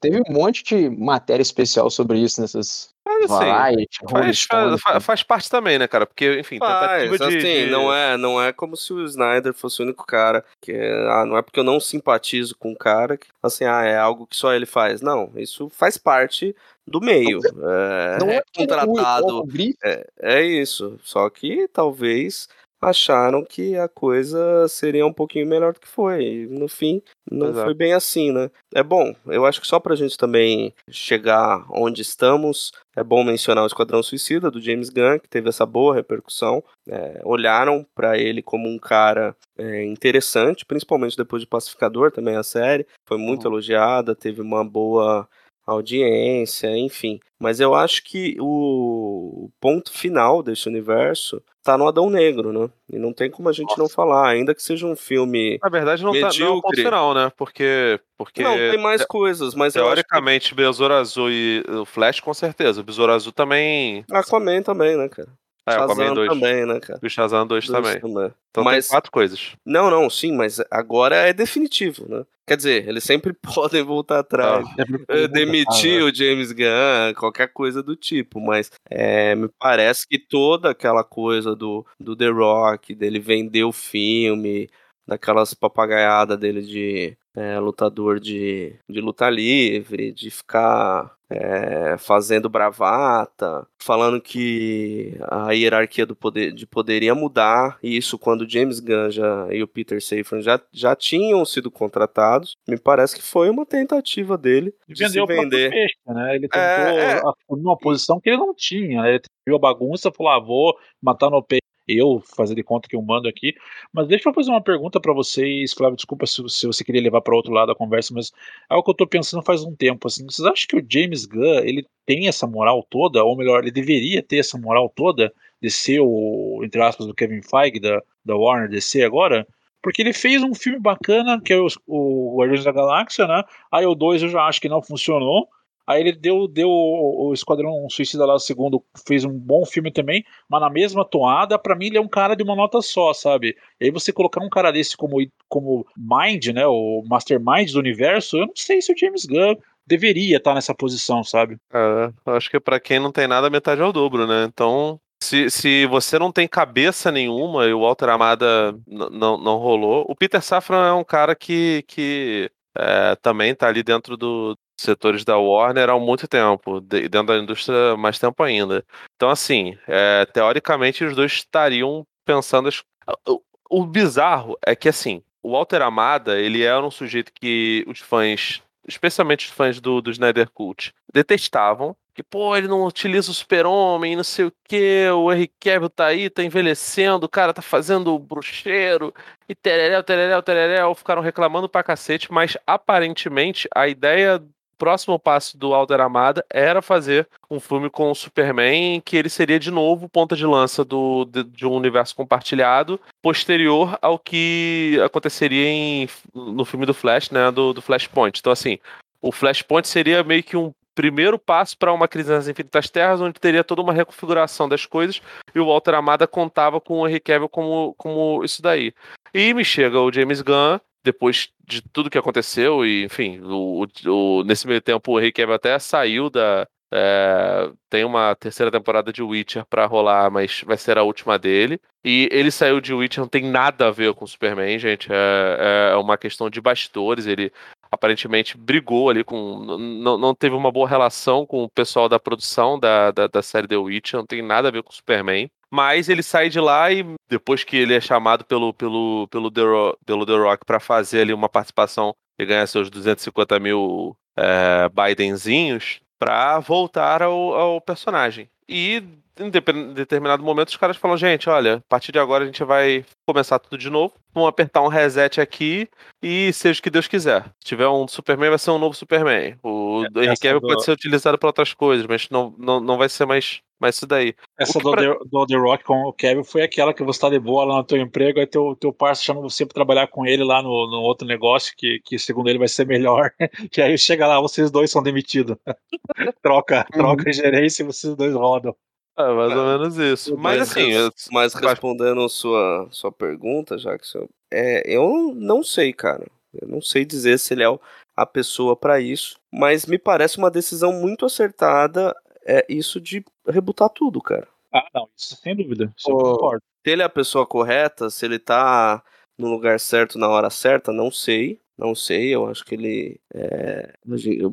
Teve um monte de matéria especial sobre isso nessas. Mas, assim, Variety, faz, faz, faz, faz, parte também, né, cara? Porque, enfim, faz, tentativa de, assim, de... Não, é, não é como se o Snyder fosse o único cara. Que ah, não é porque eu não simpatizo com o cara que, assim, ah, é algo que só ele faz. Não, isso faz parte do meio. É, não é, é contratado. É, é isso. Só que talvez acharam que a coisa seria um pouquinho melhor do que foi. E no fim, não Exato. foi bem assim, né? É bom, eu acho que só pra gente também chegar onde estamos, é bom mencionar o Esquadrão Suicida do James Gunn, que teve essa boa repercussão. É, olharam para ele como um cara é, interessante, principalmente depois de Pacificador, também a série. Foi muito uhum. elogiada, teve uma boa audiência, enfim. Mas eu acho que o ponto final desse universo tá no Adão Negro, né? E não tem como a gente Nossa. não falar, ainda que seja um filme. Na verdade, não, medíocre. tá, não é o ponto final, né? Porque. porque não, tem mais coisas, mas. Teoricamente, que... Besouro Azul e o Flash, com certeza. O Besouro Azul também. Aquaman também, né, cara? É, Shazam 2. também, né, cara? E o Shazam 2 também. também. Então mas, tem quatro coisas. Não, não, sim, mas agora é definitivo, né? Quer dizer, eles sempre <laughs> podem voltar atrás. Ah, demitir o James Gunn, qualquer coisa do tipo, mas é, me parece que toda aquela coisa do, do The Rock, dele vender o filme, daquelas papagaiadas dele de é, lutador de, de luta livre, de ficar é, fazendo bravata, falando que a hierarquia do poder, de poder ia mudar, e isso quando James Gunn já, e o Peter Safran já, já tinham sido contratados, me parece que foi uma tentativa dele de, de se vender. Peixe, né? Ele tentou é, é... assumir uma posição que ele não tinha, né? ele viu a bagunça, falou, ah, vou matar no peito eu fazer de conta que eu mando aqui. Mas deixa eu fazer uma pergunta para vocês, Flávio. Desculpa se, se você queria levar para outro lado da conversa, mas é o que eu tô pensando faz um tempo. Assim, vocês acham que o James Gunn ele tem essa moral toda, ou melhor, ele deveria ter essa moral toda de ser o, entre aspas, do Kevin Feige da, da Warner DC agora? Porque ele fez um filme bacana, que é o, o Guardiões da Galáxia, né? Aí o 2 eu já acho que não funcionou. Aí ele deu, deu o Esquadrão Suicida lá, o segundo, fez um bom filme também, mas na mesma toada, para mim ele é um cara de uma nota só, sabe? E aí você colocar um cara desse como, como Mind, né, o Mastermind do universo, eu não sei se o James Gunn deveria estar nessa posição, sabe? É, acho que para quem não tem nada, metade é o dobro, né? Então, se, se você não tem cabeça nenhuma e o Walter Amada não, não rolou, o Peter Safran é um cara que, que é, também tá ali dentro do, setores da Warner há muito tempo, dentro da indústria mais tempo ainda. Então, assim, é, teoricamente os dois estariam pensando. As... O, o, bizarro é que, assim, o Walter Amada, ele era um sujeito que os fãs, especialmente os fãs do, do Snyder Cult, detestavam. Que, pô, ele não utiliza o super-homem, não sei o que, o Henry Cavill tá aí, tá envelhecendo, o cara tá fazendo bruxeiro, e tereréu, tereréu, tereréu, ficaram reclamando pra cacete, mas aparentemente a ideia próximo passo do Alder Amada era fazer um filme com o Superman que ele seria de novo ponta de lança do, de, de, um universo compartilhado posterior ao que aconteceria em, no filme do Flash, né, do, do Flashpoint. Então assim, o Flashpoint seria meio que um primeiro passo para uma crise nas infinitas terras, onde teria toda uma reconfiguração das coisas, e o Walter Amada contava com o Henry Cavill como, como isso daí. E me chega o James Gunn, depois de tudo que aconteceu, e enfim, o, o, nesse meio tempo o Cavill até saiu da. É, tem uma terceira temporada de Witcher para rolar, mas vai ser a última dele. E ele saiu de Witcher, não tem nada a ver com Superman, gente. É, é uma questão de bastidores. Ele aparentemente brigou ali com. Não, teve uma boa relação com o pessoal da produção da, da, da série The Witcher, não tem nada a ver com Superman. Mas ele sai de lá e depois que ele é chamado pelo, pelo, pelo, The, Rock, pelo The Rock para fazer ali uma participação e ganhar seus 250 mil é, Bidenzinhos, para voltar ao, ao personagem. E em determinado momento os caras falam, gente, olha, a partir de agora a gente vai começar tudo de novo, vamos apertar um reset aqui e seja o que Deus quiser. Se tiver um Superman, vai ser um novo Superman. O é, Henry Cavill do... pode ser utilizado para outras coisas, mas não, não, não vai ser mais, mais isso daí. Essa do, pra... The, do The Rock com o Kevin foi aquela que você tá de boa lá no teu emprego, aí teu, teu parceiro chama você pra trabalhar com ele lá no, no outro negócio, que, que segundo ele vai ser melhor, <laughs> e aí chega lá, vocês dois são demitidos. <laughs> troca, troca uhum. gerência e vocês dois rodam. É, mais ou menos isso. Mas, mas assim. Eu... Mas respondendo sua, sua pergunta, Jackson, é, eu não sei, cara. Eu não sei dizer se ele é a pessoa para isso, mas me parece uma decisão muito acertada é isso de rebutar tudo, cara. Ah, não, isso sem dúvida. Isso eu concordo. Se ele é a pessoa correta, se ele tá no lugar certo na hora certa, não sei. Não sei, eu acho que ele. É,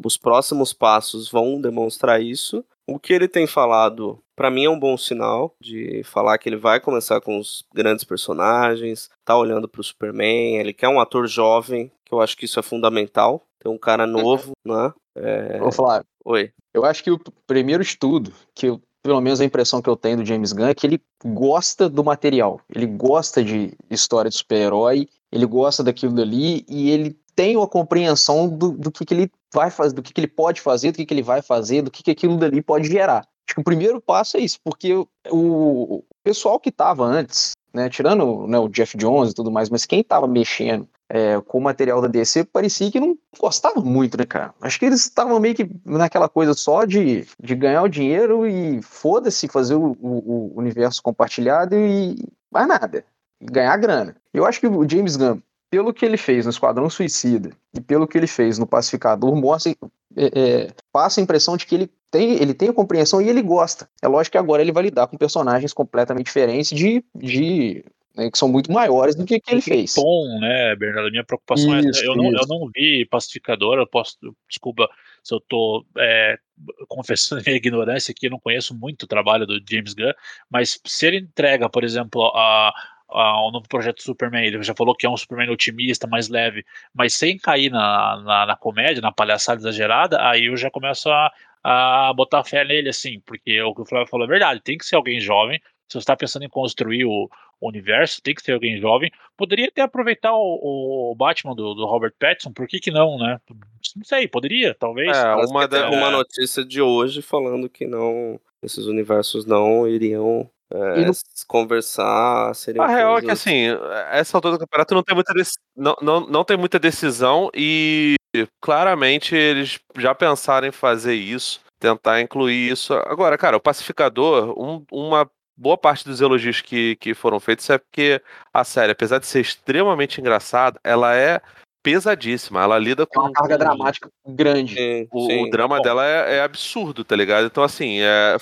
os próximos passos vão demonstrar isso. O que ele tem falado, para mim, é um bom sinal de falar que ele vai começar com os grandes personagens, tá olhando pro Superman, ele quer um ator jovem, que eu acho que isso é fundamental. Ter um cara novo, né? É... Vou falar. Oi. Eu acho que o primeiro estudo, que eu, pelo menos a impressão que eu tenho do James Gunn, é que ele gosta do material. Ele gosta de história de super-herói, ele gosta daquilo dali e ele tem uma compreensão do, do que, que ele vai fazer, do que, que ele pode fazer, do que, que ele vai fazer, do que, que aquilo dali pode gerar. Acho que o primeiro passo é isso, porque o, pessoal que estava antes, né, tirando né, o Jeff Jones e tudo mais, mas quem estava mexendo é, com o material da DC parecia que não gostava muito, né, cara? Acho que eles estavam meio que naquela coisa só de, de ganhar o dinheiro e foda-se fazer o, o, o, universo compartilhado e mais nada. Ganhar grana. Eu acho que o James Gunn, pelo que ele fez no Esquadrão Suicida e pelo que ele fez no Pacificador, mostra, é, é, passa a impressão de que ele tem, ele tem a compreensão e ele gosta. É lógico que agora ele vai lidar com personagens completamente diferentes de, de né, que são muito maiores do que, que ele fez. Tom, né, Bernardo? A minha preocupação isso, é. Eu não, eu não vi Pacificador, eu posso. Desculpa se eu estou é, confessando <laughs> minha ignorância aqui, eu não conheço muito o trabalho do James Gunn, mas se ele entrega, por exemplo, a o novo projeto Superman. Ele já falou que é um Superman otimista, mais leve, mas sem cair na, na, na comédia, na palhaçada exagerada, aí eu já começo a, a botar fé nele, assim, porque o que o Flávio falou é verdade, tem que ser alguém jovem. Se você está pensando em construir o, o, universo, tem que ser alguém jovem. Poderia até aproveitar o, o Batman do, do, Robert Pattinson, por que, que não, né? Não sei, poderia, talvez. É, uma, da, uma notícia de hoje falando que não, esses universos não iriam é, no... conversar seria A real é que assim, essa altura do campeonato não tem muita não, não, não tem muita decisão e claramente eles já pensaram em fazer isso, tentar incluir isso. Agora, cara, o pacificador, um, uma boa parte dos elogios que, que foram feitos é porque a série, apesar de ser extremamente engraçada, ela é pesadíssima. Ela lida com. É uma carga dramática grande. Sim, o, sim. o, drama dela é, é, absurdo, tá ligado? Então, assim, é,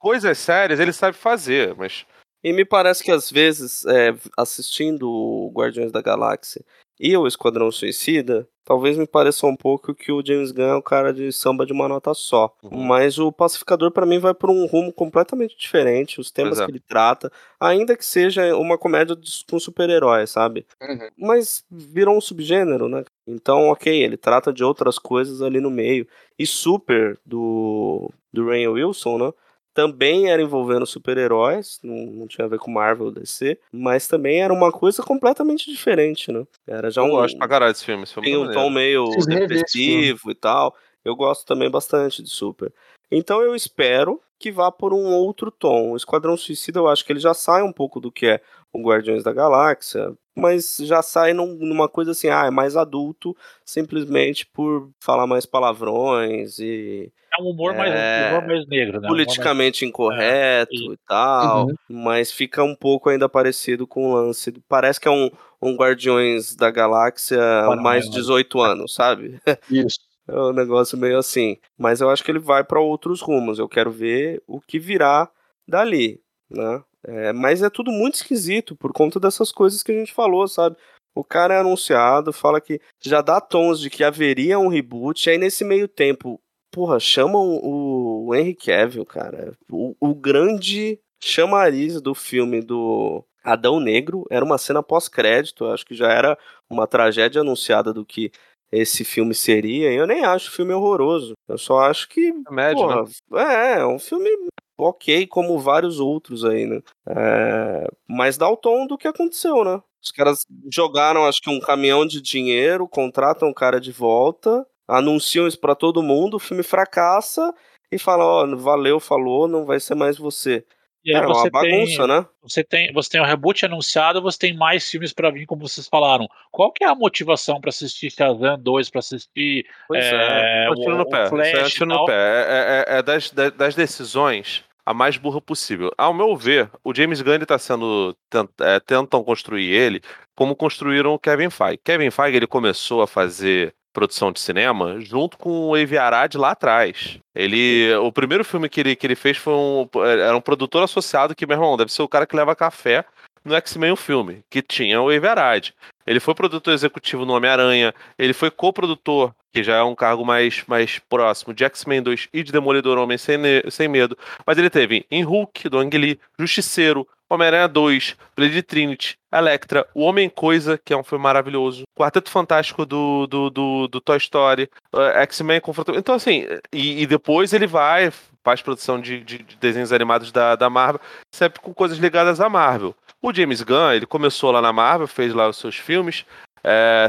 coisas sérias ele sabe fazer, mas. E me parece que às vezes, é, assistindo o Guardiões da Galáxia e o Esquadrão Suicida, talvez me pareça um pouco que o James Gunn é o cara de samba de uma nota só. Uhum. Mas o Pacificador, para mim, vai por um rumo completamente diferente. Os temas é. que ele trata, ainda que seja uma comédia com super-heróis, sabe? Uhum. Mas virou um subgênero, né? Então, ok, ele trata de outras coisas ali no meio. E Super, do, do Rain Wilson, né? Também era envolvendo super-heróis, não, não, tinha a ver com Marvel ou DC, mas também era uma coisa completamente diferente, né? Era já um. Eu gosto pra caralho desse filme. Esse filme tem um tom meio depressivo e tal. Eu gosto também bastante de Super. Então eu espero que vá por um outro tom. O Esquadrão Suicida eu acho que ele já sai um pouco do que é o Guardiões da Galáxia, mas já sai num, numa coisa assim, ah, é mais adulto, simplesmente por falar mais palavrões e. É um humor, mais, É, humor mais negro, né? Um humor Politicamente incorreto e- e tal, Uhum. mas fica um pouco ainda parecido com o lance. Parece que é um, um Guardiões da Galáxia Para mais maior. 18 anos, sabe? <laughs> Isso. É um negócio meio assim. Mas eu acho que ele vai para outros rumos. Eu quero ver o que virá dali, né? É, mas é tudo muito esquisito por conta dessas coisas que a gente falou, sabe? O cara é anunciado, fala que já dá tons de que haveria um reboot, aí nesse meio tempo, porra, chamam o, Henry Cavill, cara. O, o grande chamariz do filme do Adão Negro era uma cena pós-crédito, acho que já era uma tragédia anunciada do que esse filme seria. Eu nem acho o filme horroroso. Eu só acho que É médio, né? Porra, é, é um filme ok, como vários outros aí, né? É, mas dá o tom do que aconteceu, né? Os caras jogaram, acho que, um caminhão de dinheiro, contratam o cara de volta, anunciam isso pra todo mundo, o filme fracassa e falam, ó, valeu, falou, não vai ser mais você. E aí Cara, é você uma bagunça, tem, né? você tem, você tem o reboot anunciado, você tem mais filmes pra vir, como vocês falaram. Qual que é a motivação pra assistir Shazam 2, pra assistir Pois é. é, É um tiro o, no pé. Flash é tiro no pé. É, é- é das, das- das decisões a mais burra possível. Ao meu ver, o James Gunn está sendo. tent- é, tentam construir ele como construíram o Kevin Feige. Kevin Feige ele começou a fazer produção de cinema junto com o Avi Arad lá atrás. Ele, o primeiro filme que ele, que ele fez foi um, era um produtor associado que, meu irmão, deve ser o cara que leva café no X-Men o filme, que tinha o Arad. Ele foi produtor executivo no Homem-Aranha, ele foi coprodutor, que já é um cargo mais, mais próximo, de X-Men 2 e de Demolidor Homem Sem, Sem Medo. Mas ele teve em Hulk, do Ang Lee, Justiceiro, Homem-Aranha 2, Blade Trinity, Electra, O Homem-Coisa, que é um filme maravilhoso, Quarteto Fantástico do, do, do, do Toy Story, eh, X-Men Confronto. Então, assim, e, e depois ele vai, faz produção de, de- de desenhos animados da, da Marvel, sempre com coisas ligadas à Marvel. O James Gunn, ele começou lá na Marvel, fez lá os seus filmes. é,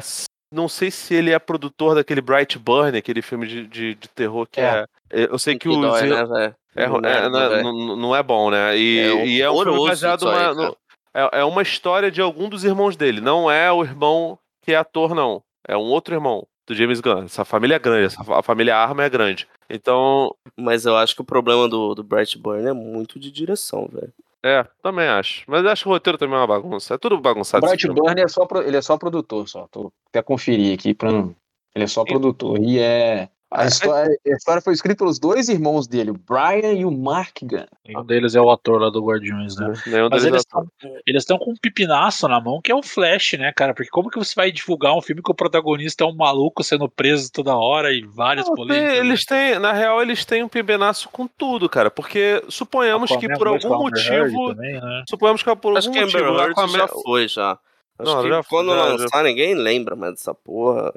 não sei se ele é produtor daquele Bright Burn, aquele filme de, de, de terror que é. É. Eu sei que, Que os. dói, né, velho? É, Não é, não, não- é bom, né? E É é, e é um filme baseado cara. no- é, é uma história de algum dos irmãos dele. Não é o irmão que é ator, não. É um outro irmão do James Gunn. Essa família é grande, essa, a família Arma é grande. Então, Mas eu acho que o problema do, do Bright Burn é muito de direção, velho. é, também acho. Mas acho que o roteiro também é uma bagunça. É tudo O bagunçado. Bright filme. Burn é só, ele é só produtor, só. Tô até conferir aqui pra não. Ele é só produtor. E é. A história, a história foi escrita pelos dois irmãos dele, o Brian e o Mark Gunn. Um deles é o ator lá do Guardiões, né? Nenhum Mas deles é eles estão com um pipinaço na mão, que é o Flash, né, cara? Porque como que você vai divulgar um filme que o protagonista é um maluco sendo preso toda hora e várias Não, polêmicas? né? eles têm, na real, eles têm um pibenaço com tudo, cara. Porque suponhamos que por algum motivo. também, né? Suponhamos que por Acho algum motivo. Aquaman- já foi, já. Acho Não, já- quando já- lançar, ninguém lembra mais dessa porra.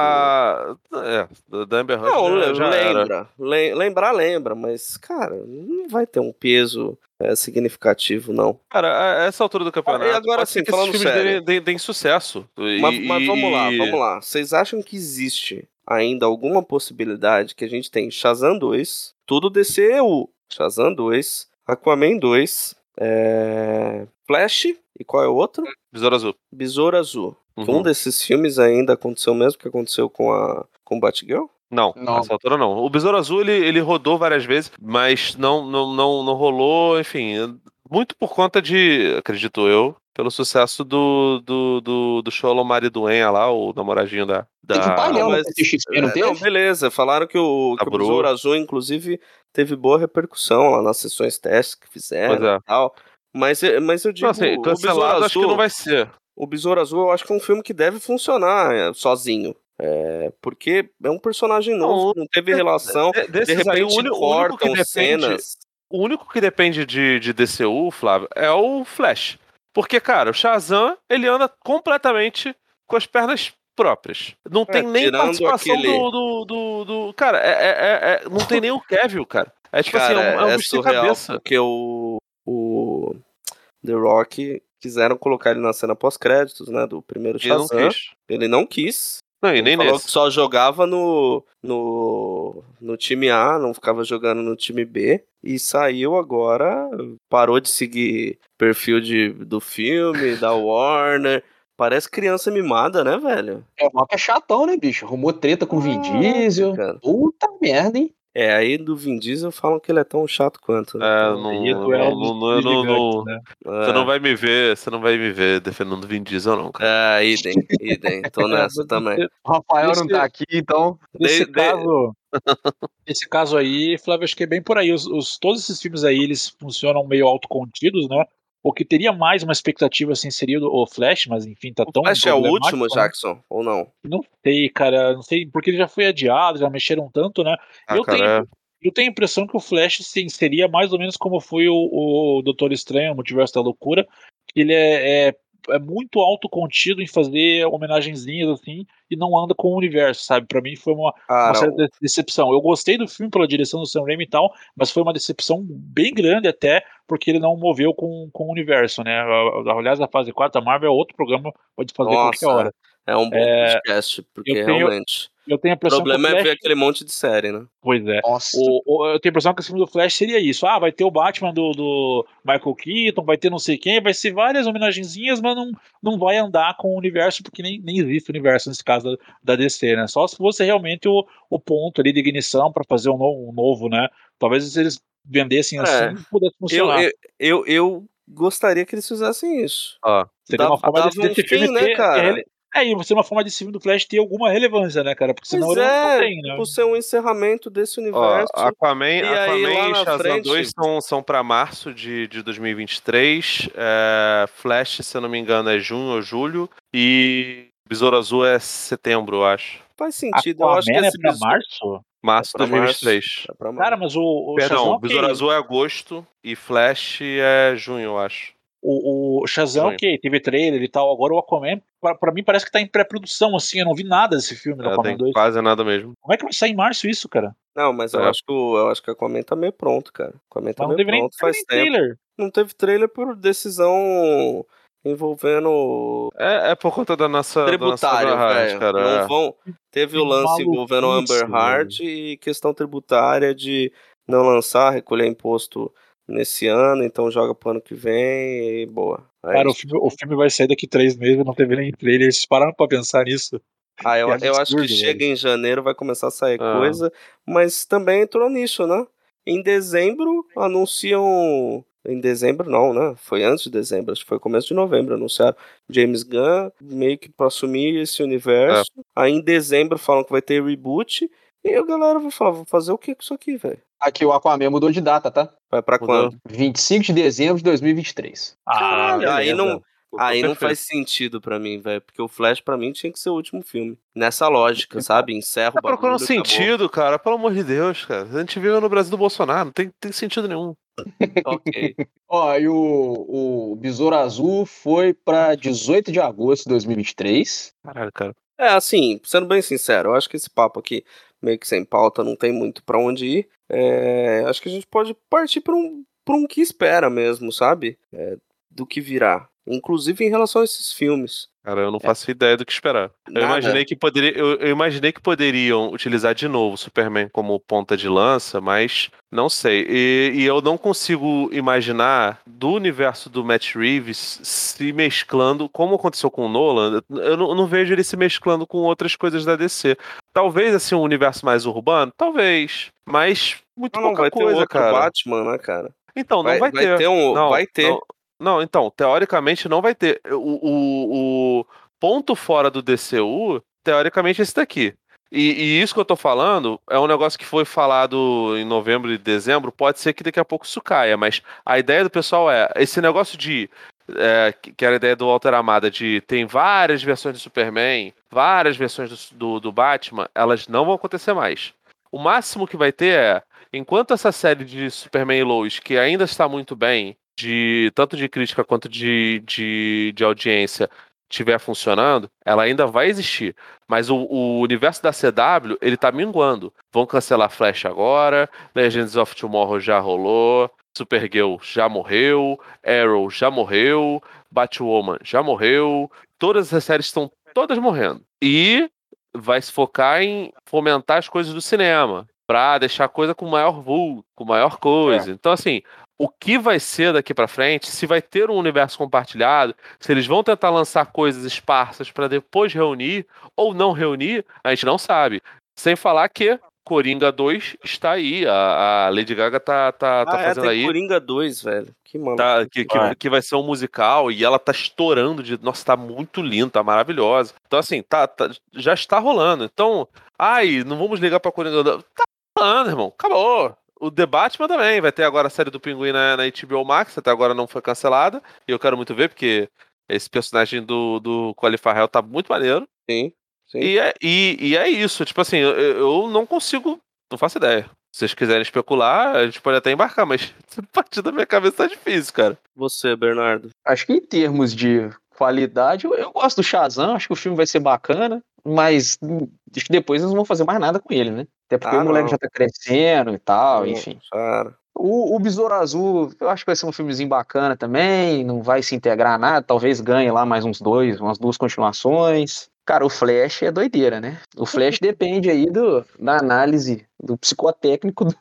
Ah, é, da Amber Heard Não, já, já lembra. Le- lembrar, lembra, mas, cara, não vai ter um peso é, significativo, não. Cara, a essa altura do campeonato, Ah, e agora pode ser sim, que falando sério. deem, sucesso. E- Mas, mas vamos lá, vamos lá. Vocês acham que existe ainda alguma possibilidade que a gente tem Shazam 2, tudo DCEU, Shazam 2, Aquaman 2, é... Flash, e qual é o outro? Besouro Azul. Besouro Azul. Uhum. Um desses filmes ainda aconteceu mesmo que aconteceu com a com Batgirl? Não, Não. nessa altura não. O Besouro Azul ele, ele rodou várias vezes, mas não, não, não, não rolou, enfim, muito por conta de, acredito eu, pelo sucesso do, do, do, do Sholom Mariduenha lá, o namoradinho da. Teve um da... painel mas- no CXP, não É, teve? beleza. Falaram que o, que o. Besouro Azul, inclusive, teve boa repercussão lá nas sessões testes que fizeram é. e tal. Mas, mas eu digo, Não, assim, o Besouro cancelado acho que não vai ser. O Besouro Azul eu acho que é um filme que deve funcionar é, sozinho. É, porque é um personagem novo, não teve relação. De- aí, o repente uni- o único que cortam depende, cenas. O único que depende de, de DCU, Flávio, é o Flash. Porque, cara, o Shazam, ele anda completamente com as pernas próprias. Não tem nem participação aquele- do, do, do, do- Cara, é, é- é- é- não tem nem o Kevin, cara. É tipo Cara, assim, é um, é um é surreal, cabeça. porque o, o The Rock quiseram colocar ele na cena pós-créditos, né, do primeiro Ele não Shazam. quis. Ele não quis. Não, e nem Falou nesse. que só jogava no, no no, time A, não ficava jogando no time B. E saiu agora, parou de seguir perfil de, do filme, da Warner. Parece criança mimada, né, velho? É, o Rock é chatão, né, bicho? Arrumou treta com o Vin Diesel. cara. Puta merda, hein? É, aí do Vin Diesel falam que ele é tão chato quanto. Né? É, não, Aí é não, não, dos não, não, não- né? Você é. não vai me ver, você não vai me ver defendendo o Vin Diesel, não, cara. É, idem, idem. Tô <laughs> nessa também. O Rafael Esse- não tá aqui, então. Nesse De- de- caso, <laughs> nesse caso aí, Flávio, acho que é bem por aí. Os, os- todos esses filmes aí, eles funcionam meio autocontidos, né? O que teria mais uma expectativa, assim, seria o Flash, mas enfim, tá O tão Flash é o último, né? Jackson? Ou não? Não sei, cara, não sei, porque ele já foi adiado, já mexeram tanto, né? Ah, eu, cara, tenho, eu tenho a impressão que o Flash sim, seria mais ou menos como foi o, o Doutor Estranho, o Multiverso da Loucura, ele é, é, é muito autocontido em fazer homenagenzinhas assim e não anda com o universo, sabe? Pra mim foi uma, uma Cara, certa de- decepção. Eu gostei do filme pela direção do Sam Raimi e tal, mas foi uma decepção bem grande até, porque ele não moveu com, com o universo, né? Aliás, a fase 4 da Marvel é outro programa, pode fazer qualquer nossa, hora. é um bom É, podcast, porque tenho- realmente. Eu tenho a O impressão problema que o é ver Flash, aquele monte de série, né? Pois é. Nossa. O, o- eu tenho a impressão que o filme do Flash seria isso. Ah, vai ter o Batman do, do Michael Keaton, vai ter não sei quem, vai ser várias homenagenzinhas, mas não, não vai andar com o universo, porque nem, nem existe universo nesse caso da, da DC, né? Só se fosse realmente o, o ponto ali de ignição para fazer um novo, um novo, né? Talvez eles vendessem É. assim pudesse Eu, funcionar. eu, eu, eu gostaria que eles fizessem isso. ó, Seria uma forma desse, um fim, né, ter, ter cara? É, e seria uma forma desse filme do Flash ter alguma relevância, né, cara? Porque senão Pois ele não- não é, tem, né? tipo, ser um encerramento desse ó, universo. Aquaman, E Aquaman e Shazam frente- 2 são, são pra março de, de 2023. É, Flash, se eu não me engano, é junho ou julho. E Besouro Azul é setembro, eu acho. Faz sentido. Eu acho que Aquaman é esse pra besouro- março? Março É de 2023. É pra Cara, março. mas o, o Perdão, Shazam, Besouro ok. Azul é agosto e Flash é junho, eu acho. O, o Shazam, Sonho. ok, teve trailer e tal. Agora o Aquaman, pra, pra mim parece que tá em pré-produção, assim. Eu não vi nada desse filme do É, Aquaman tem 2. quase nada mesmo. Como é que vai sair em março isso, cara? Não, mas eu É. acho que o, eu acho que a Aquaman tá meio pronto, cara. Aquaman tá meio pronto faz nem tempo. trailer. Não teve trailer por decisão envolvendo É, é por conta da nossa, da nossa cara. Não é. vão. Teve o lance envolvendo Amber Heard e questão tributária de não lançar, recolher imposto nesse ano, então joga pro ano que vem e boa. É Cara, o filme, o filme vai sair daqui três meses, não teve nem trailer. Eles pararam pra pensar nisso. Ah, eu, que eu acho que chega em janeiro, vai começar a sair Ah. coisa, mas também entrou nisso, né? Em dezembro anunciam. Em dezembro não, né? Foi antes de dezembro, acho que foi começo de novembro, anunciaram James Gunn meio que pra assumir esse universo. Aí em dezembro falam que vai ter reboot. E a galera vai falar, vou fazer o que com isso aqui, velho? Aqui o Aquaman mudou de data, tá? Vai pra Mudou. quando? 25 de dezembro de 2023. Caralho, aí não, aí não faz sentido pra mim, velho. Porque o Flash pra mim tinha que ser o último filme. Nessa lógica, sabe? Encerra o Tá bagulho. procurando acabou. sentido, cara. Pelo amor de Deus, cara. A gente vive no Brasil do Bolsonaro, não tem, tem sentido nenhum. <laughs> Ok. Ó, e o, o Besouro Azul foi pra 18 de agosto de 2023. Caralho, cara. É, assim, sendo bem sincero, eu acho que esse papo aqui, meio que sem pauta, não tem muito pra onde ir. É, acho que a gente pode partir pra um, pra um que espera mesmo, sabe? É, do que virá. Inclusive em relação a esses filmes. Cara, eu não faço ideia do que esperar. Eu imaginei que poderia, eu, eu imaginei que poderiam utilizar de novo o Superman como ponta de lança, mas não sei. E, e eu não consigo imaginar do universo do Matt Reeves se mesclando, como aconteceu com o Nolan. Eu não, eu não vejo ele se mesclando com outras coisas da DC. Talvez assim um universo mais urbano, talvez, mas muito Não, pouca vai ter coisa, outro cara. Batman, né, cara? Então não vai, ter. um. Não, vai ter. Não, não, então, teoricamente não vai ter. O, o, o ponto fora do DCU, teoricamente, é esse daqui. E, e isso que eu tô falando é um negócio que foi falado em novembro e dezembro. Pode ser que daqui a pouco isso caia, mas a ideia do pessoal é esse negócio de. é, que era a ideia do Walter Amada de tem várias versões do Superman, várias versões do, do, do Batman, elas não vão acontecer mais. O máximo que vai ter é, enquanto essa série de Superman e Lois, que ainda está muito bem, de tanto de crítica quanto de, de, de audiência, estiver funcionando, ela ainda vai existir. Mas o, o universo da CW, ele tá minguando. Vão cancelar Flash agora, Legends of Tomorrow já rolou, Supergirl já morreu, Arrow já morreu, Batwoman já morreu, todas as séries estão todas morrendo. E vai se focar em fomentar as coisas do cinema. pra deixar a coisa com maior vulto, com maior coisa. Então, assim, o que vai ser daqui pra frente, se vai ter um universo compartilhado, se eles vão tentar lançar coisas esparsas pra depois reunir ou não reunir, a gente não sabe. Sem falar que Coringa 2 está aí, a, a Lady Gaga tá, tá, tá ah, é, fazendo tem aí. Coringa 2, velho. Que mano. Tá, que, que, Vai. que vai ser um musical e ela tá estourando de. Nossa, tá muito linda, tá maravilhosa. Então, assim, tá, tá- já está rolando. Então, ai, não vamos ligar pra Coringa. não. Tá rolando, irmão. Acabou. O The Batman também. Vai ter agora a série do Pinguim na, na HBO Max, até agora não foi cancelada. E eu quero muito ver, porque esse personagem do, do Colin Farrell tá muito maneiro. Sim. Sim. E é, e, e é isso. Tipo assim, eu, eu não consigo. Não faço ideia. Se vocês quiserem especular, a gente pode até embarcar, mas <laughs> a partir da minha cabeça tá difícil, cara. Você, Bernardo. Acho que em termos de qualidade, eu, eu gosto do Shazam, acho que o filme vai ser bacana, mas acho que depois eles não vão fazer mais nada com ele, né? Até porque Ah, o moleque não. já tá crescendo e tal, enfim. Cara. O, o Besouro Azul, eu acho que vai ser um filmezinho bacana também, não vai se integrar a nada, talvez ganhe lá mais uns dois, umas duas continuações. Cara, o Flash é doideira, né? O Flash depende aí do, da análise do psicotécnico do,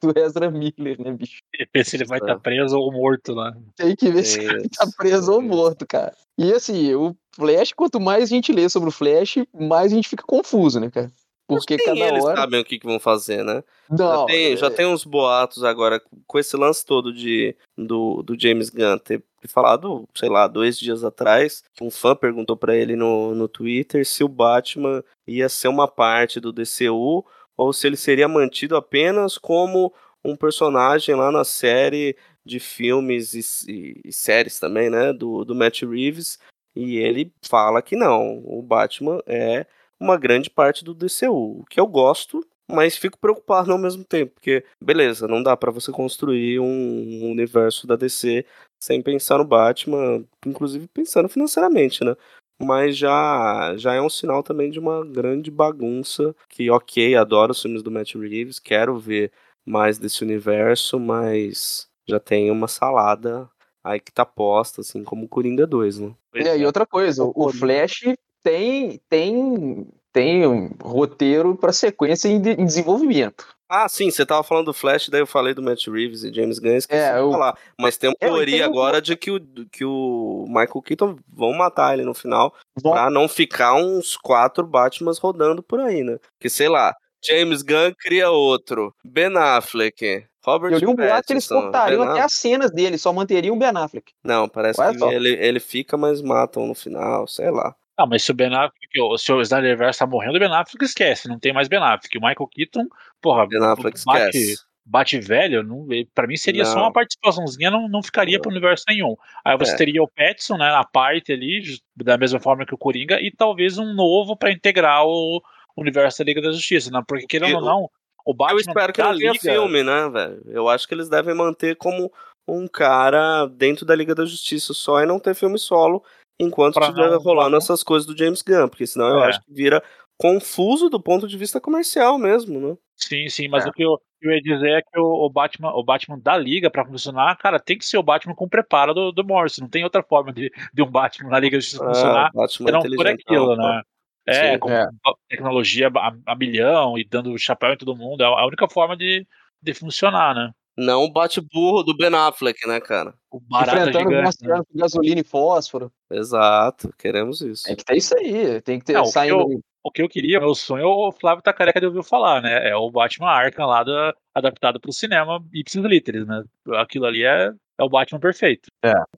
do Ezra Miller, né, bicho? Ver se ele vai estar preso ou morto lá. Tem que ver se ele tá preso ou morto, cara. E assim, o Flash, quanto mais a gente lê sobre o Flash, mais a gente fica confuso, né, cara? Porque cada eles hora. sabem o que, que vão fazer, né? Não, já, tem, já é- tem uns boatos agora, com esse lance todo de, do, do James Gunn ter falado, sei lá, dois dias atrás, que um fã perguntou pra ele no, no Twitter se o Batman ia ser uma parte do DCU ou se ele seria mantido apenas como um personagem lá na série de filmes e, e- e séries também, né, do, do Matt Reeves, e ele fala que não, o Batman é uma grande parte do DCU, o que eu gosto, mas fico preocupado ao mesmo tempo, porque, beleza, não dá pra você construir um universo da DC sem pensar no Batman, inclusive pensando financeiramente, né? Mas já, já é um sinal também de uma grande bagunça, que ok, adoro os filmes do Matt Reeves, quero ver mais desse universo, mas já tem uma salada aí que tá posta, assim, como o Coringa 2, né? É, e outra coisa, o. Flash tem, tem, tem um roteiro para sequência em, de- em desenvolvimento. Ah, sim, você tava falando do Flash, daí eu falei do Matt Reeves e James Gunn, esqueci É, de eu- falar. Mas tem uma É, eu teoria agora de que o, que o Michael Keaton vão matar ele no final, Bom, pra não ficar uns quatro Batmans rodando por aí, né? Que sei lá, James Gunn cria outro, Ben Affleck, Robert eu li um boato que eles cortariam até as cenas dele, só manteriam o Ben Affleck. Não, parece que ele, ele fica, mas matam no final, sei lá. Ah, mas se o Ben Affleck, se o Snyderverse tá morrendo, o Ben Affleck esquece, não tem mais Ben Affleck. O Michael Keaton, porra, Ben Affleck bate, esquece. bate velho, não, pra mim seria só Não. uma participaçãozinha, não, não ficaria Não. pro universo nenhum. Aí você É. teria o Petson, né, na parte ali, da mesma forma que o Coringa, e talvez um novo pra integrar o universo da Liga da Justiça, né? Porque querendo ou não, o Batman Eu espero que não tenha Liga, filme, né, velho? Eu acho que eles devem manter como um cara dentro da Liga da Justiça só e não ter filme solo enquanto Pra estiver rolando essas coisas do James Gunn, porque senão eu É. acho que vira confuso do ponto de vista comercial mesmo, né? Sim, sim, mas É. o que eu, eu ia dizer é que o, o Batman, o Batman da Liga, pra funcionar, cara, tem que ser o Batman com preparo do, do Morrison. Não tem outra forma de, de um Batman na Liga da Justiça funcionar Ah, se não por aquilo, né? É, Sim. com É. tecnologia a, a milhão e dando chapéu em todo mundo. É a única forma de, de funcionar, né? Não o bate-burro do Ben Affleck, né, cara? O barata Enfrentando os gigante. né? monstros com gasolina e fósforo. Exato, queremos isso. Tem que ter isso aí. Tem que ter Não, o que saindo. eu- O que eu queria, meu sonho, o Flávio tá careca de ouvir falar, né? É o Batman Arkham lá da, adaptado pro cinema ipsis literis, né? Aquilo ali é, é o Batman perfeito.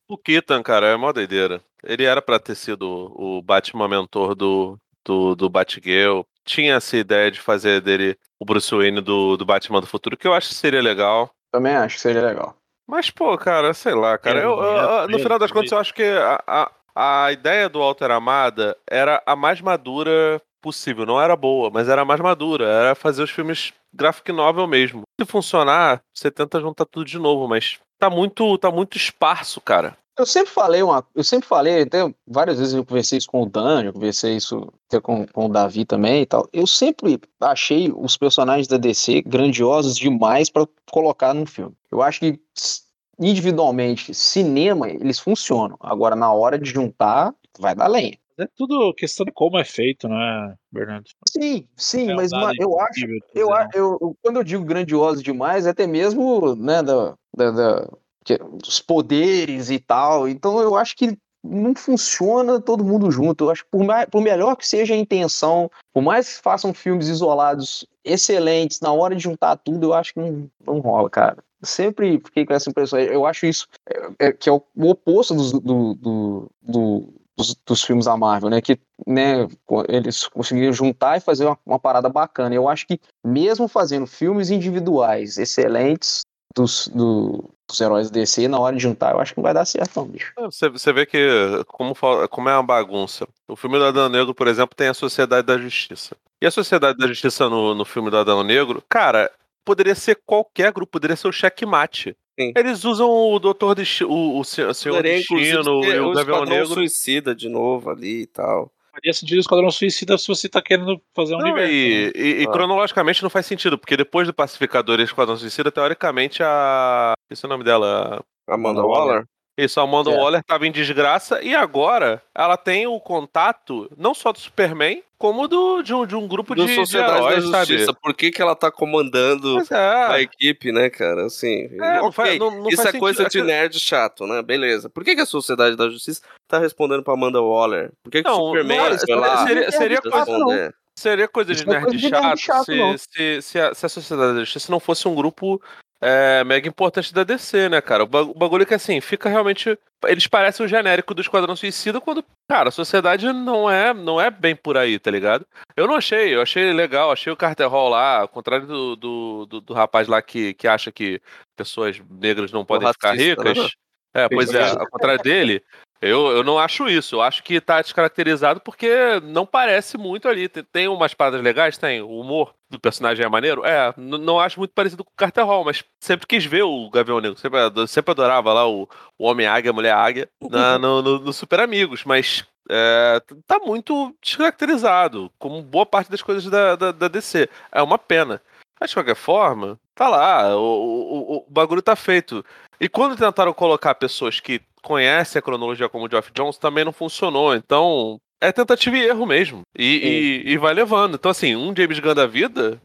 O Keaton, cara, é mó doideira. Ele era pra ter sido o Batman mentor do, do, do Batgirl. Tinha essa ideia de fazer dele o Bruce Wayne do, do Batman do futuro, que eu acho que seria legal. Também acho que seria legal. Mas, pô, cara, sei lá, cara. Eu- eu- eu- no final das contas, eu acho que a, a, a ideia do Walter Amada era a mais madura possível. Não era boa, mas era a mais madura. Era fazer os filmes graphic novel mesmo. Se funcionar, você tenta juntar tudo de novo, mas tá muito, tá muito esparso, cara. Eu sempre falei uma, eu sempre falei, até várias vezes eu conversei isso com o Dani, eu conversei isso com, com o Davi também e tal. Eu sempre achei os personagens da DC grandiosos demais para colocar num filme. Eu acho que individualmente, cinema, eles funcionam. Agora na hora de juntar, vai dar lenha. É tudo questão de como é feito, né, Bernardo? Sim, sim, É mas dado ma- eu acho, impossível de eu, dizer a- não. eu, eu- quando eu digo grandioso demais, é até mesmo, né, da, da, da- que- dos poderes e tal. Então eu acho que não funciona todo mundo junto. Eu acho que por, mais, por melhor que seja a intenção, por mais que façam filmes isolados excelentes, na hora de juntar tudo, eu acho que não, não rola, cara. Sempre fiquei com essa impressão. Eu acho isso é, é, que é o, oposto dos, do, do, do- dos, dos filmes da Marvel, né? Que né, eles conseguiram juntar e fazer uma, uma parada bacana. Eu acho que mesmo fazendo filmes individuais excelentes dos, do- dos heróis DC, na hora de juntar, eu acho que não vai dar certo, não, bicho. É, Você, você vê que como, como é uma bagunça. O filme do Adão Negro, por exemplo, tem a Sociedade da Justiça. E a Sociedade da Justiça no, no filme do Adão Negro, cara, poderia ser qualquer grupo, poderia ser o Checkmate. Sim. Eles usam o Doutor Destino, o, o Se- Senhor Poderia, Destino e o Gavião Negro. Suicida de novo ali e tal. Faria sentido o Esquadrão Suicida se você tá querendo fazer um Não, universo. né? e, e- e Ah. cronologicamente não faz sentido, porque depois do Pacificador e Esquadrão Suicida, teoricamente a. Esse é o nome dela? Amanda Amanda Waller? Isso, a Amanda É. Waller estava em desgraça e agora ela tem o contato não só do Superman, como do, de, um, de um grupo Do de, de Sociedade heróis, da Justiça. sabe? Por que, que ela tá comandando Mas a é, equipe, né, cara? Assim, É, não ok, faz- não- não isso é coisa sentido. de nerd chato, né? Beleza. Por que, que a Sociedade da Justiça tá respondendo pra Amanda Waller? Por que, que Não, o Superman não, foi seria- lá seria- seria responder? seria coisa de não é nerd coisa de nerd chato, chato, se, não. se, se a, se a Sociedade da Justiça não fosse um grupo é, mega importante da DC, né, cara? O ba- o bagulho é que, assim, fica realmente... Eles parecem o genérico do Esquadrão Suicida quando, cara, a sociedade não é, não é bem por aí, tá ligado? Eu não achei, eu achei legal, achei o Carter Hall lá, ao contrário do, do, do, do rapaz lá que, que acha que pessoas negras não podem ficar ricas. né? É, pois é, ao contrário dele, eu, eu não acho isso. Eu acho que tá descaracterizado porque não parece muito ali. Tem, tem umas paradas legais, tem. O humor do personagem é maneiro. É, não acho muito parecido com o Carter Hall, mas sempre quis ver o Gavião Negro. Sempre, sempre adorava lá o, o Homem Águia, a Mulher Águia na- <laughs> no, no- no Super Amigos, mas. é, tá muito descaracterizado, como boa parte das coisas da, da, da DC. É uma pena. Mas de qualquer forma, tá lá, o, o, o- o bagulho tá feito. E quando tentaram colocar pessoas que conhecem a cronologia como o Geoff Jones, também não funcionou. Então, é tentativa e erro mesmo. E, e, e vai levando. Então, assim, um James Gunn da vida,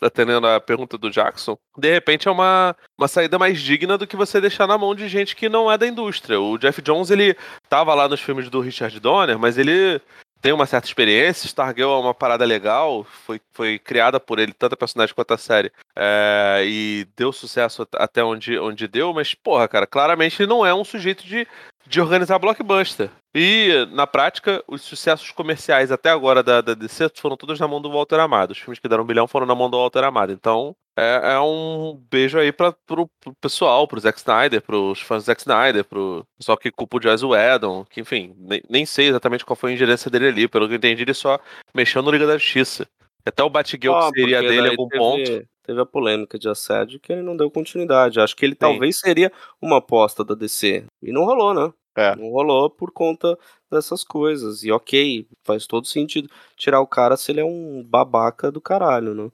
atendendo a pergunta do Jackson, de repente é uma, uma saída mais digna do que você deixar na mão de gente que não é da indústria. O Jeff Jones, ele tava lá nos filmes do Richard Donner, mas ele tem uma certa experiência, Stargirl é uma parada legal, foi, foi criada por ele, tanto a personagem quanto a série, é, e deu sucesso at- até onde, onde deu, mas, porra, cara, claramente ele não é um sujeito de, de organizar blockbuster. E, na prática, os sucessos comerciais até agora da, da DC foram todos na mão do Walter Amado. Os filmes que deram um bilhão foram na mão do Walter Amado. Então, é, é um beijo aí pra, pro, pro pessoal, pro Zack Snyder, pros fãs do Zack Snyder, pro pessoal que culpa o Joss Whedon, que, enfim, nem, nem sei exatamente qual foi a ingerência dele ali. Pelo que eu entendi, ele só mexeu no Liga da Justiça. Até o Batgirl, Ah, que seria dele em algum teve- ponto. Teve a polêmica de assédio que ele não deu continuidade. Acho que ele talvez seria uma aposta da DC. E não rolou, né? É. Não rolou por conta dessas coisas. E ok, faz todo sentido tirar o cara se ele é um babaca do caralho, né?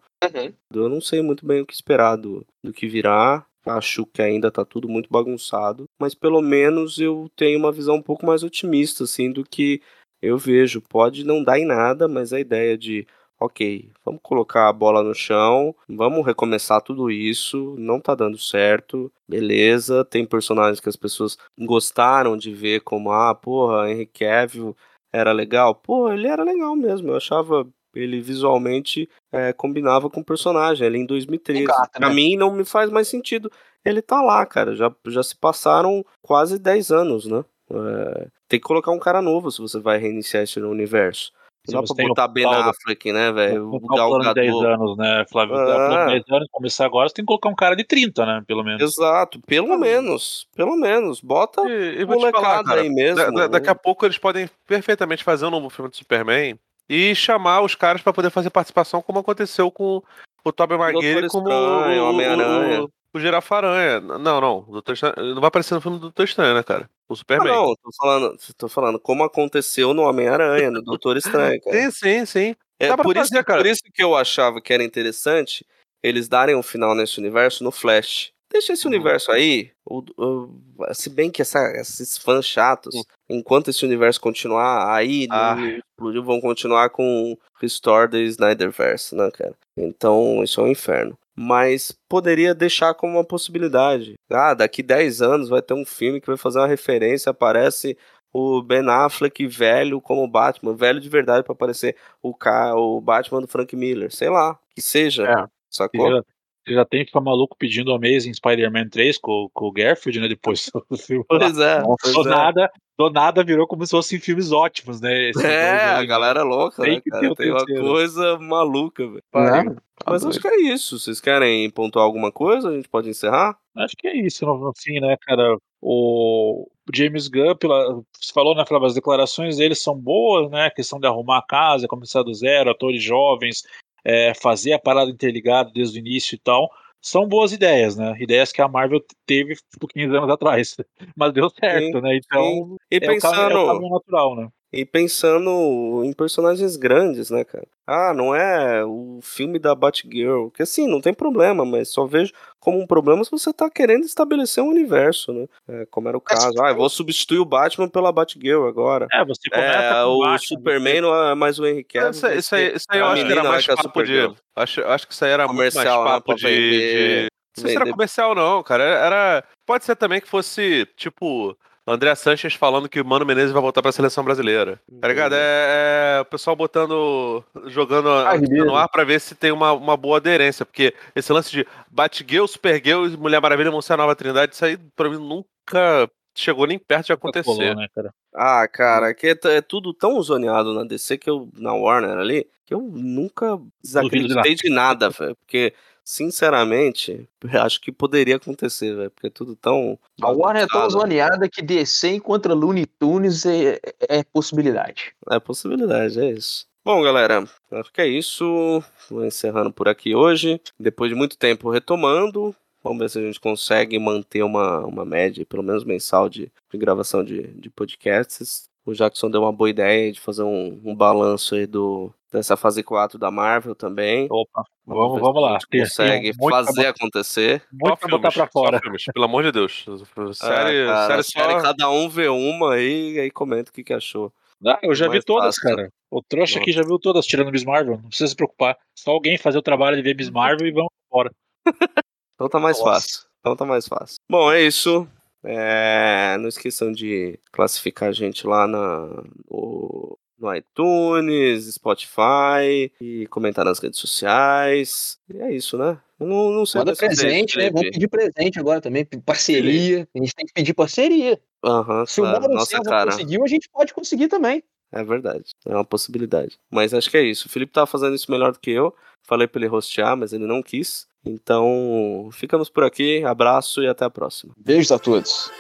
Eu não sei muito bem o que esperar do, do que virá. Acho que ainda tá tudo muito bagunçado. Mas pelo menos eu tenho uma visão um pouco mais otimista, assim, do que eu vejo. Pode não dar em nada, mas a ideia de, ok, vamos colocar a bola no chão, vamos recomeçar tudo isso, não tá dando certo, beleza. Tem personagens que as pessoas gostaram de ver, como, ah, porra, Henry Cavill era legal. Pô, ele era legal mesmo. Eu achava ele visualmente é, combinava com o personagem ali em 2013. Engata, pra né? mim não me faz mais sentido. Ele tá lá, cara. Já, já se passaram quase 10 anos, né? É, tem que colocar um cara novo se você vai reiniciar esse universo. Se dá pra botar Ben Affleck, né, velho? Vou O Gal plano de 10 Gadot. anos, né, Flávio? De 10 anos, começar agora, você tem que colocar um cara de 30, né? Pelo menos. Exato, pelo menos. Pelo menos. Bota E, e te falar, molecada cara, aí mesmo. da- da- daqui a pouco eles podem perfeitamente fazer um novo filme de Superman e chamar os caras pra poder fazer participação, como aconteceu com o Tobey Maguire como Estranho, o, Homem-Aranha. O, o Girafa-Aranha. Não, não. O Doutor Estranho, não vai aparecer no filme do Doutor Estranho, né, cara? O Ah, Superman. não, tô falando, tô falando como aconteceu no Homem-Aranha, no Doutor Estranho, cara. Sim, sim, sim. É Dá por, isso, fazer, cara. por isso que eu achava que era interessante eles darem um final nesse universo no Flash. deixa esse universo aí. o- o- se bem que essa- esses fãs chatos, enquanto esse universo continuar aí, Ah. explodiu, vão continuar com Restore the Snyderverse, né, cara? Então, isso é um inferno. Mas poderia deixar como uma possibilidade. Ah, daqui 10 anos vai ter um filme que vai fazer uma referência, aparece o Ben Affleck velho como Batman, velho de verdade pra aparecer o, ca... o Batman do Frank Miller, sei lá, que seja. É. Sacou? Você já, tem que ficar maluco pedindo o Amazing Spider-Man 3 com, com o Garfield, né? Depois do <laughs> filme. Pois é, do, pois é. nada, do nada virou como se fossem filmes ótimos, né? Esses É, a galera é louca, Tem né, que cara? Tem uma coisa maluca, velho. Né? Mas Tá acho que é isso. Vocês querem pontuar alguma coisa? A gente pode encerrar? Acho que é isso, no, no fim, né, cara? O James Gunn, pela, você falou, né, Flávio, as declarações dele são boas, né? A questão de arrumar a casa, começar do zero, atores jovens, é, fazer a parada interligada desde o início e tal. São boas ideias, né? Ideias que a Marvel teve tipo, 15 anos atrás. <laughs> Mas deu certo, Sim, né? Então, E é, o caminho, é o pensando, caminho natural, né? E pensando em personagens grandes, né, cara? Ah, não é o filme da Batgirl. Que assim, não tem problema, mas só vejo como um problema se você tá querendo estabelecer um universo, né? É, como era o caso. Ah, eu vou substituir o Batman pela Batgirl agora. É, você começa É, com o Batman, Superman não é mais o Henry Cavill. Isso, isso aí, isso aí eu acho que era mais é a papo de. Acho, acho que isso aí era muito mais Comercial, né, papo de. de... Não sei se era comercial, não, cara. Era- Pode ser também que fosse, tipo, André Sanches falando que o Mano Menezes vai voltar pra seleção brasileira. Tá ligado? É, é o pessoal botando. jogando a Ah, no ar pra ver se tem uma, uma boa aderência. Porque esse lance de Batgirl, Supergirl e Mulher Maravilha vão ser a nova trindade, isso aí pra mim nunca chegou nem perto de acontecer. colou, né, cara? Ah, cara, aqui é, é tudo tão zoneado na DC que eu. Na Warner ali, que eu nunca desacreditei de nada, velho. Porque, sinceramente, eu <laughs> acho que poderia acontecer, velho. Porque é tudo tão. A Warner é tão zoneada que DC contra Looney Tunes é, é possibilidade. É possibilidade, é isso. Bom, galera, acho que é isso. Vou encerrando por aqui hoje. Depois de muito tempo retomando. Vamos ver se a gente consegue manter uma, uma média, pelo menos mensal, de, de gravação de, de podcasts. O Jackson deu uma boa ideia de fazer um, um balanço aí do, dessa fase 4 da Marvel também. Opa, vamos, vamos lá. Tem- consegue tem pra fazer acontecer. Muito pra botar pra fora. filmes, pelo amor de Deus. Série, É, cara, série série, só. cada um vê uma aí e aí comenta o que, que achou. Ah, eu já vi todas, fácil. cara. O trouxa aqui já viu todas, tirando Miss Marvel. Não precisa se preocupar. Só alguém fazer o trabalho de ver Miss Marvel e vamos embora. <laughs> Então tá mais Nossa. fácil. Então tá mais fácil. Bom, é isso. É, não esqueçam de classificar a gente lá na, no, no iTunes, Spotify e comentar nas redes sociais. E é isso, né? Eu não, não sei Manda presente, né? Vamos pedir presente agora também. Parceria. A gente tem que pedir parceria. Aham, Se o claro. Mauro Nossa, cara. conseguiu, a gente pode conseguir também. É verdade. É uma possibilidade. Mas acho que é isso. O Felipe tava fazendo isso melhor do que eu. Falei pra ele rostear, mas ele não quis. Então, ficamos por aqui. Abraço e até a próxima. Beijos a todos.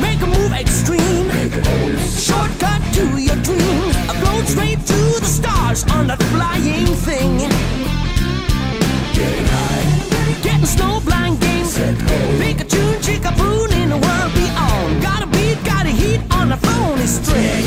Make a move extreme. Shortcut to your dream. A straight to the stars on that flying thing. Getting snow blind game. Pick a tune, chick a boon in the world beyond. Got a beat, got a heat on the phone. It's tear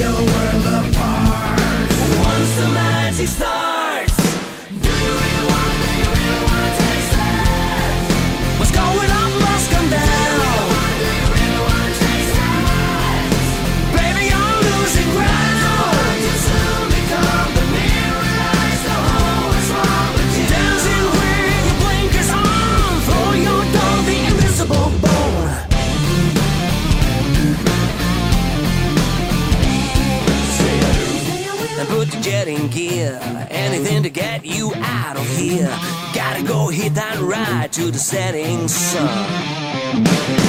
Gotta go hit that ride to the setting sun.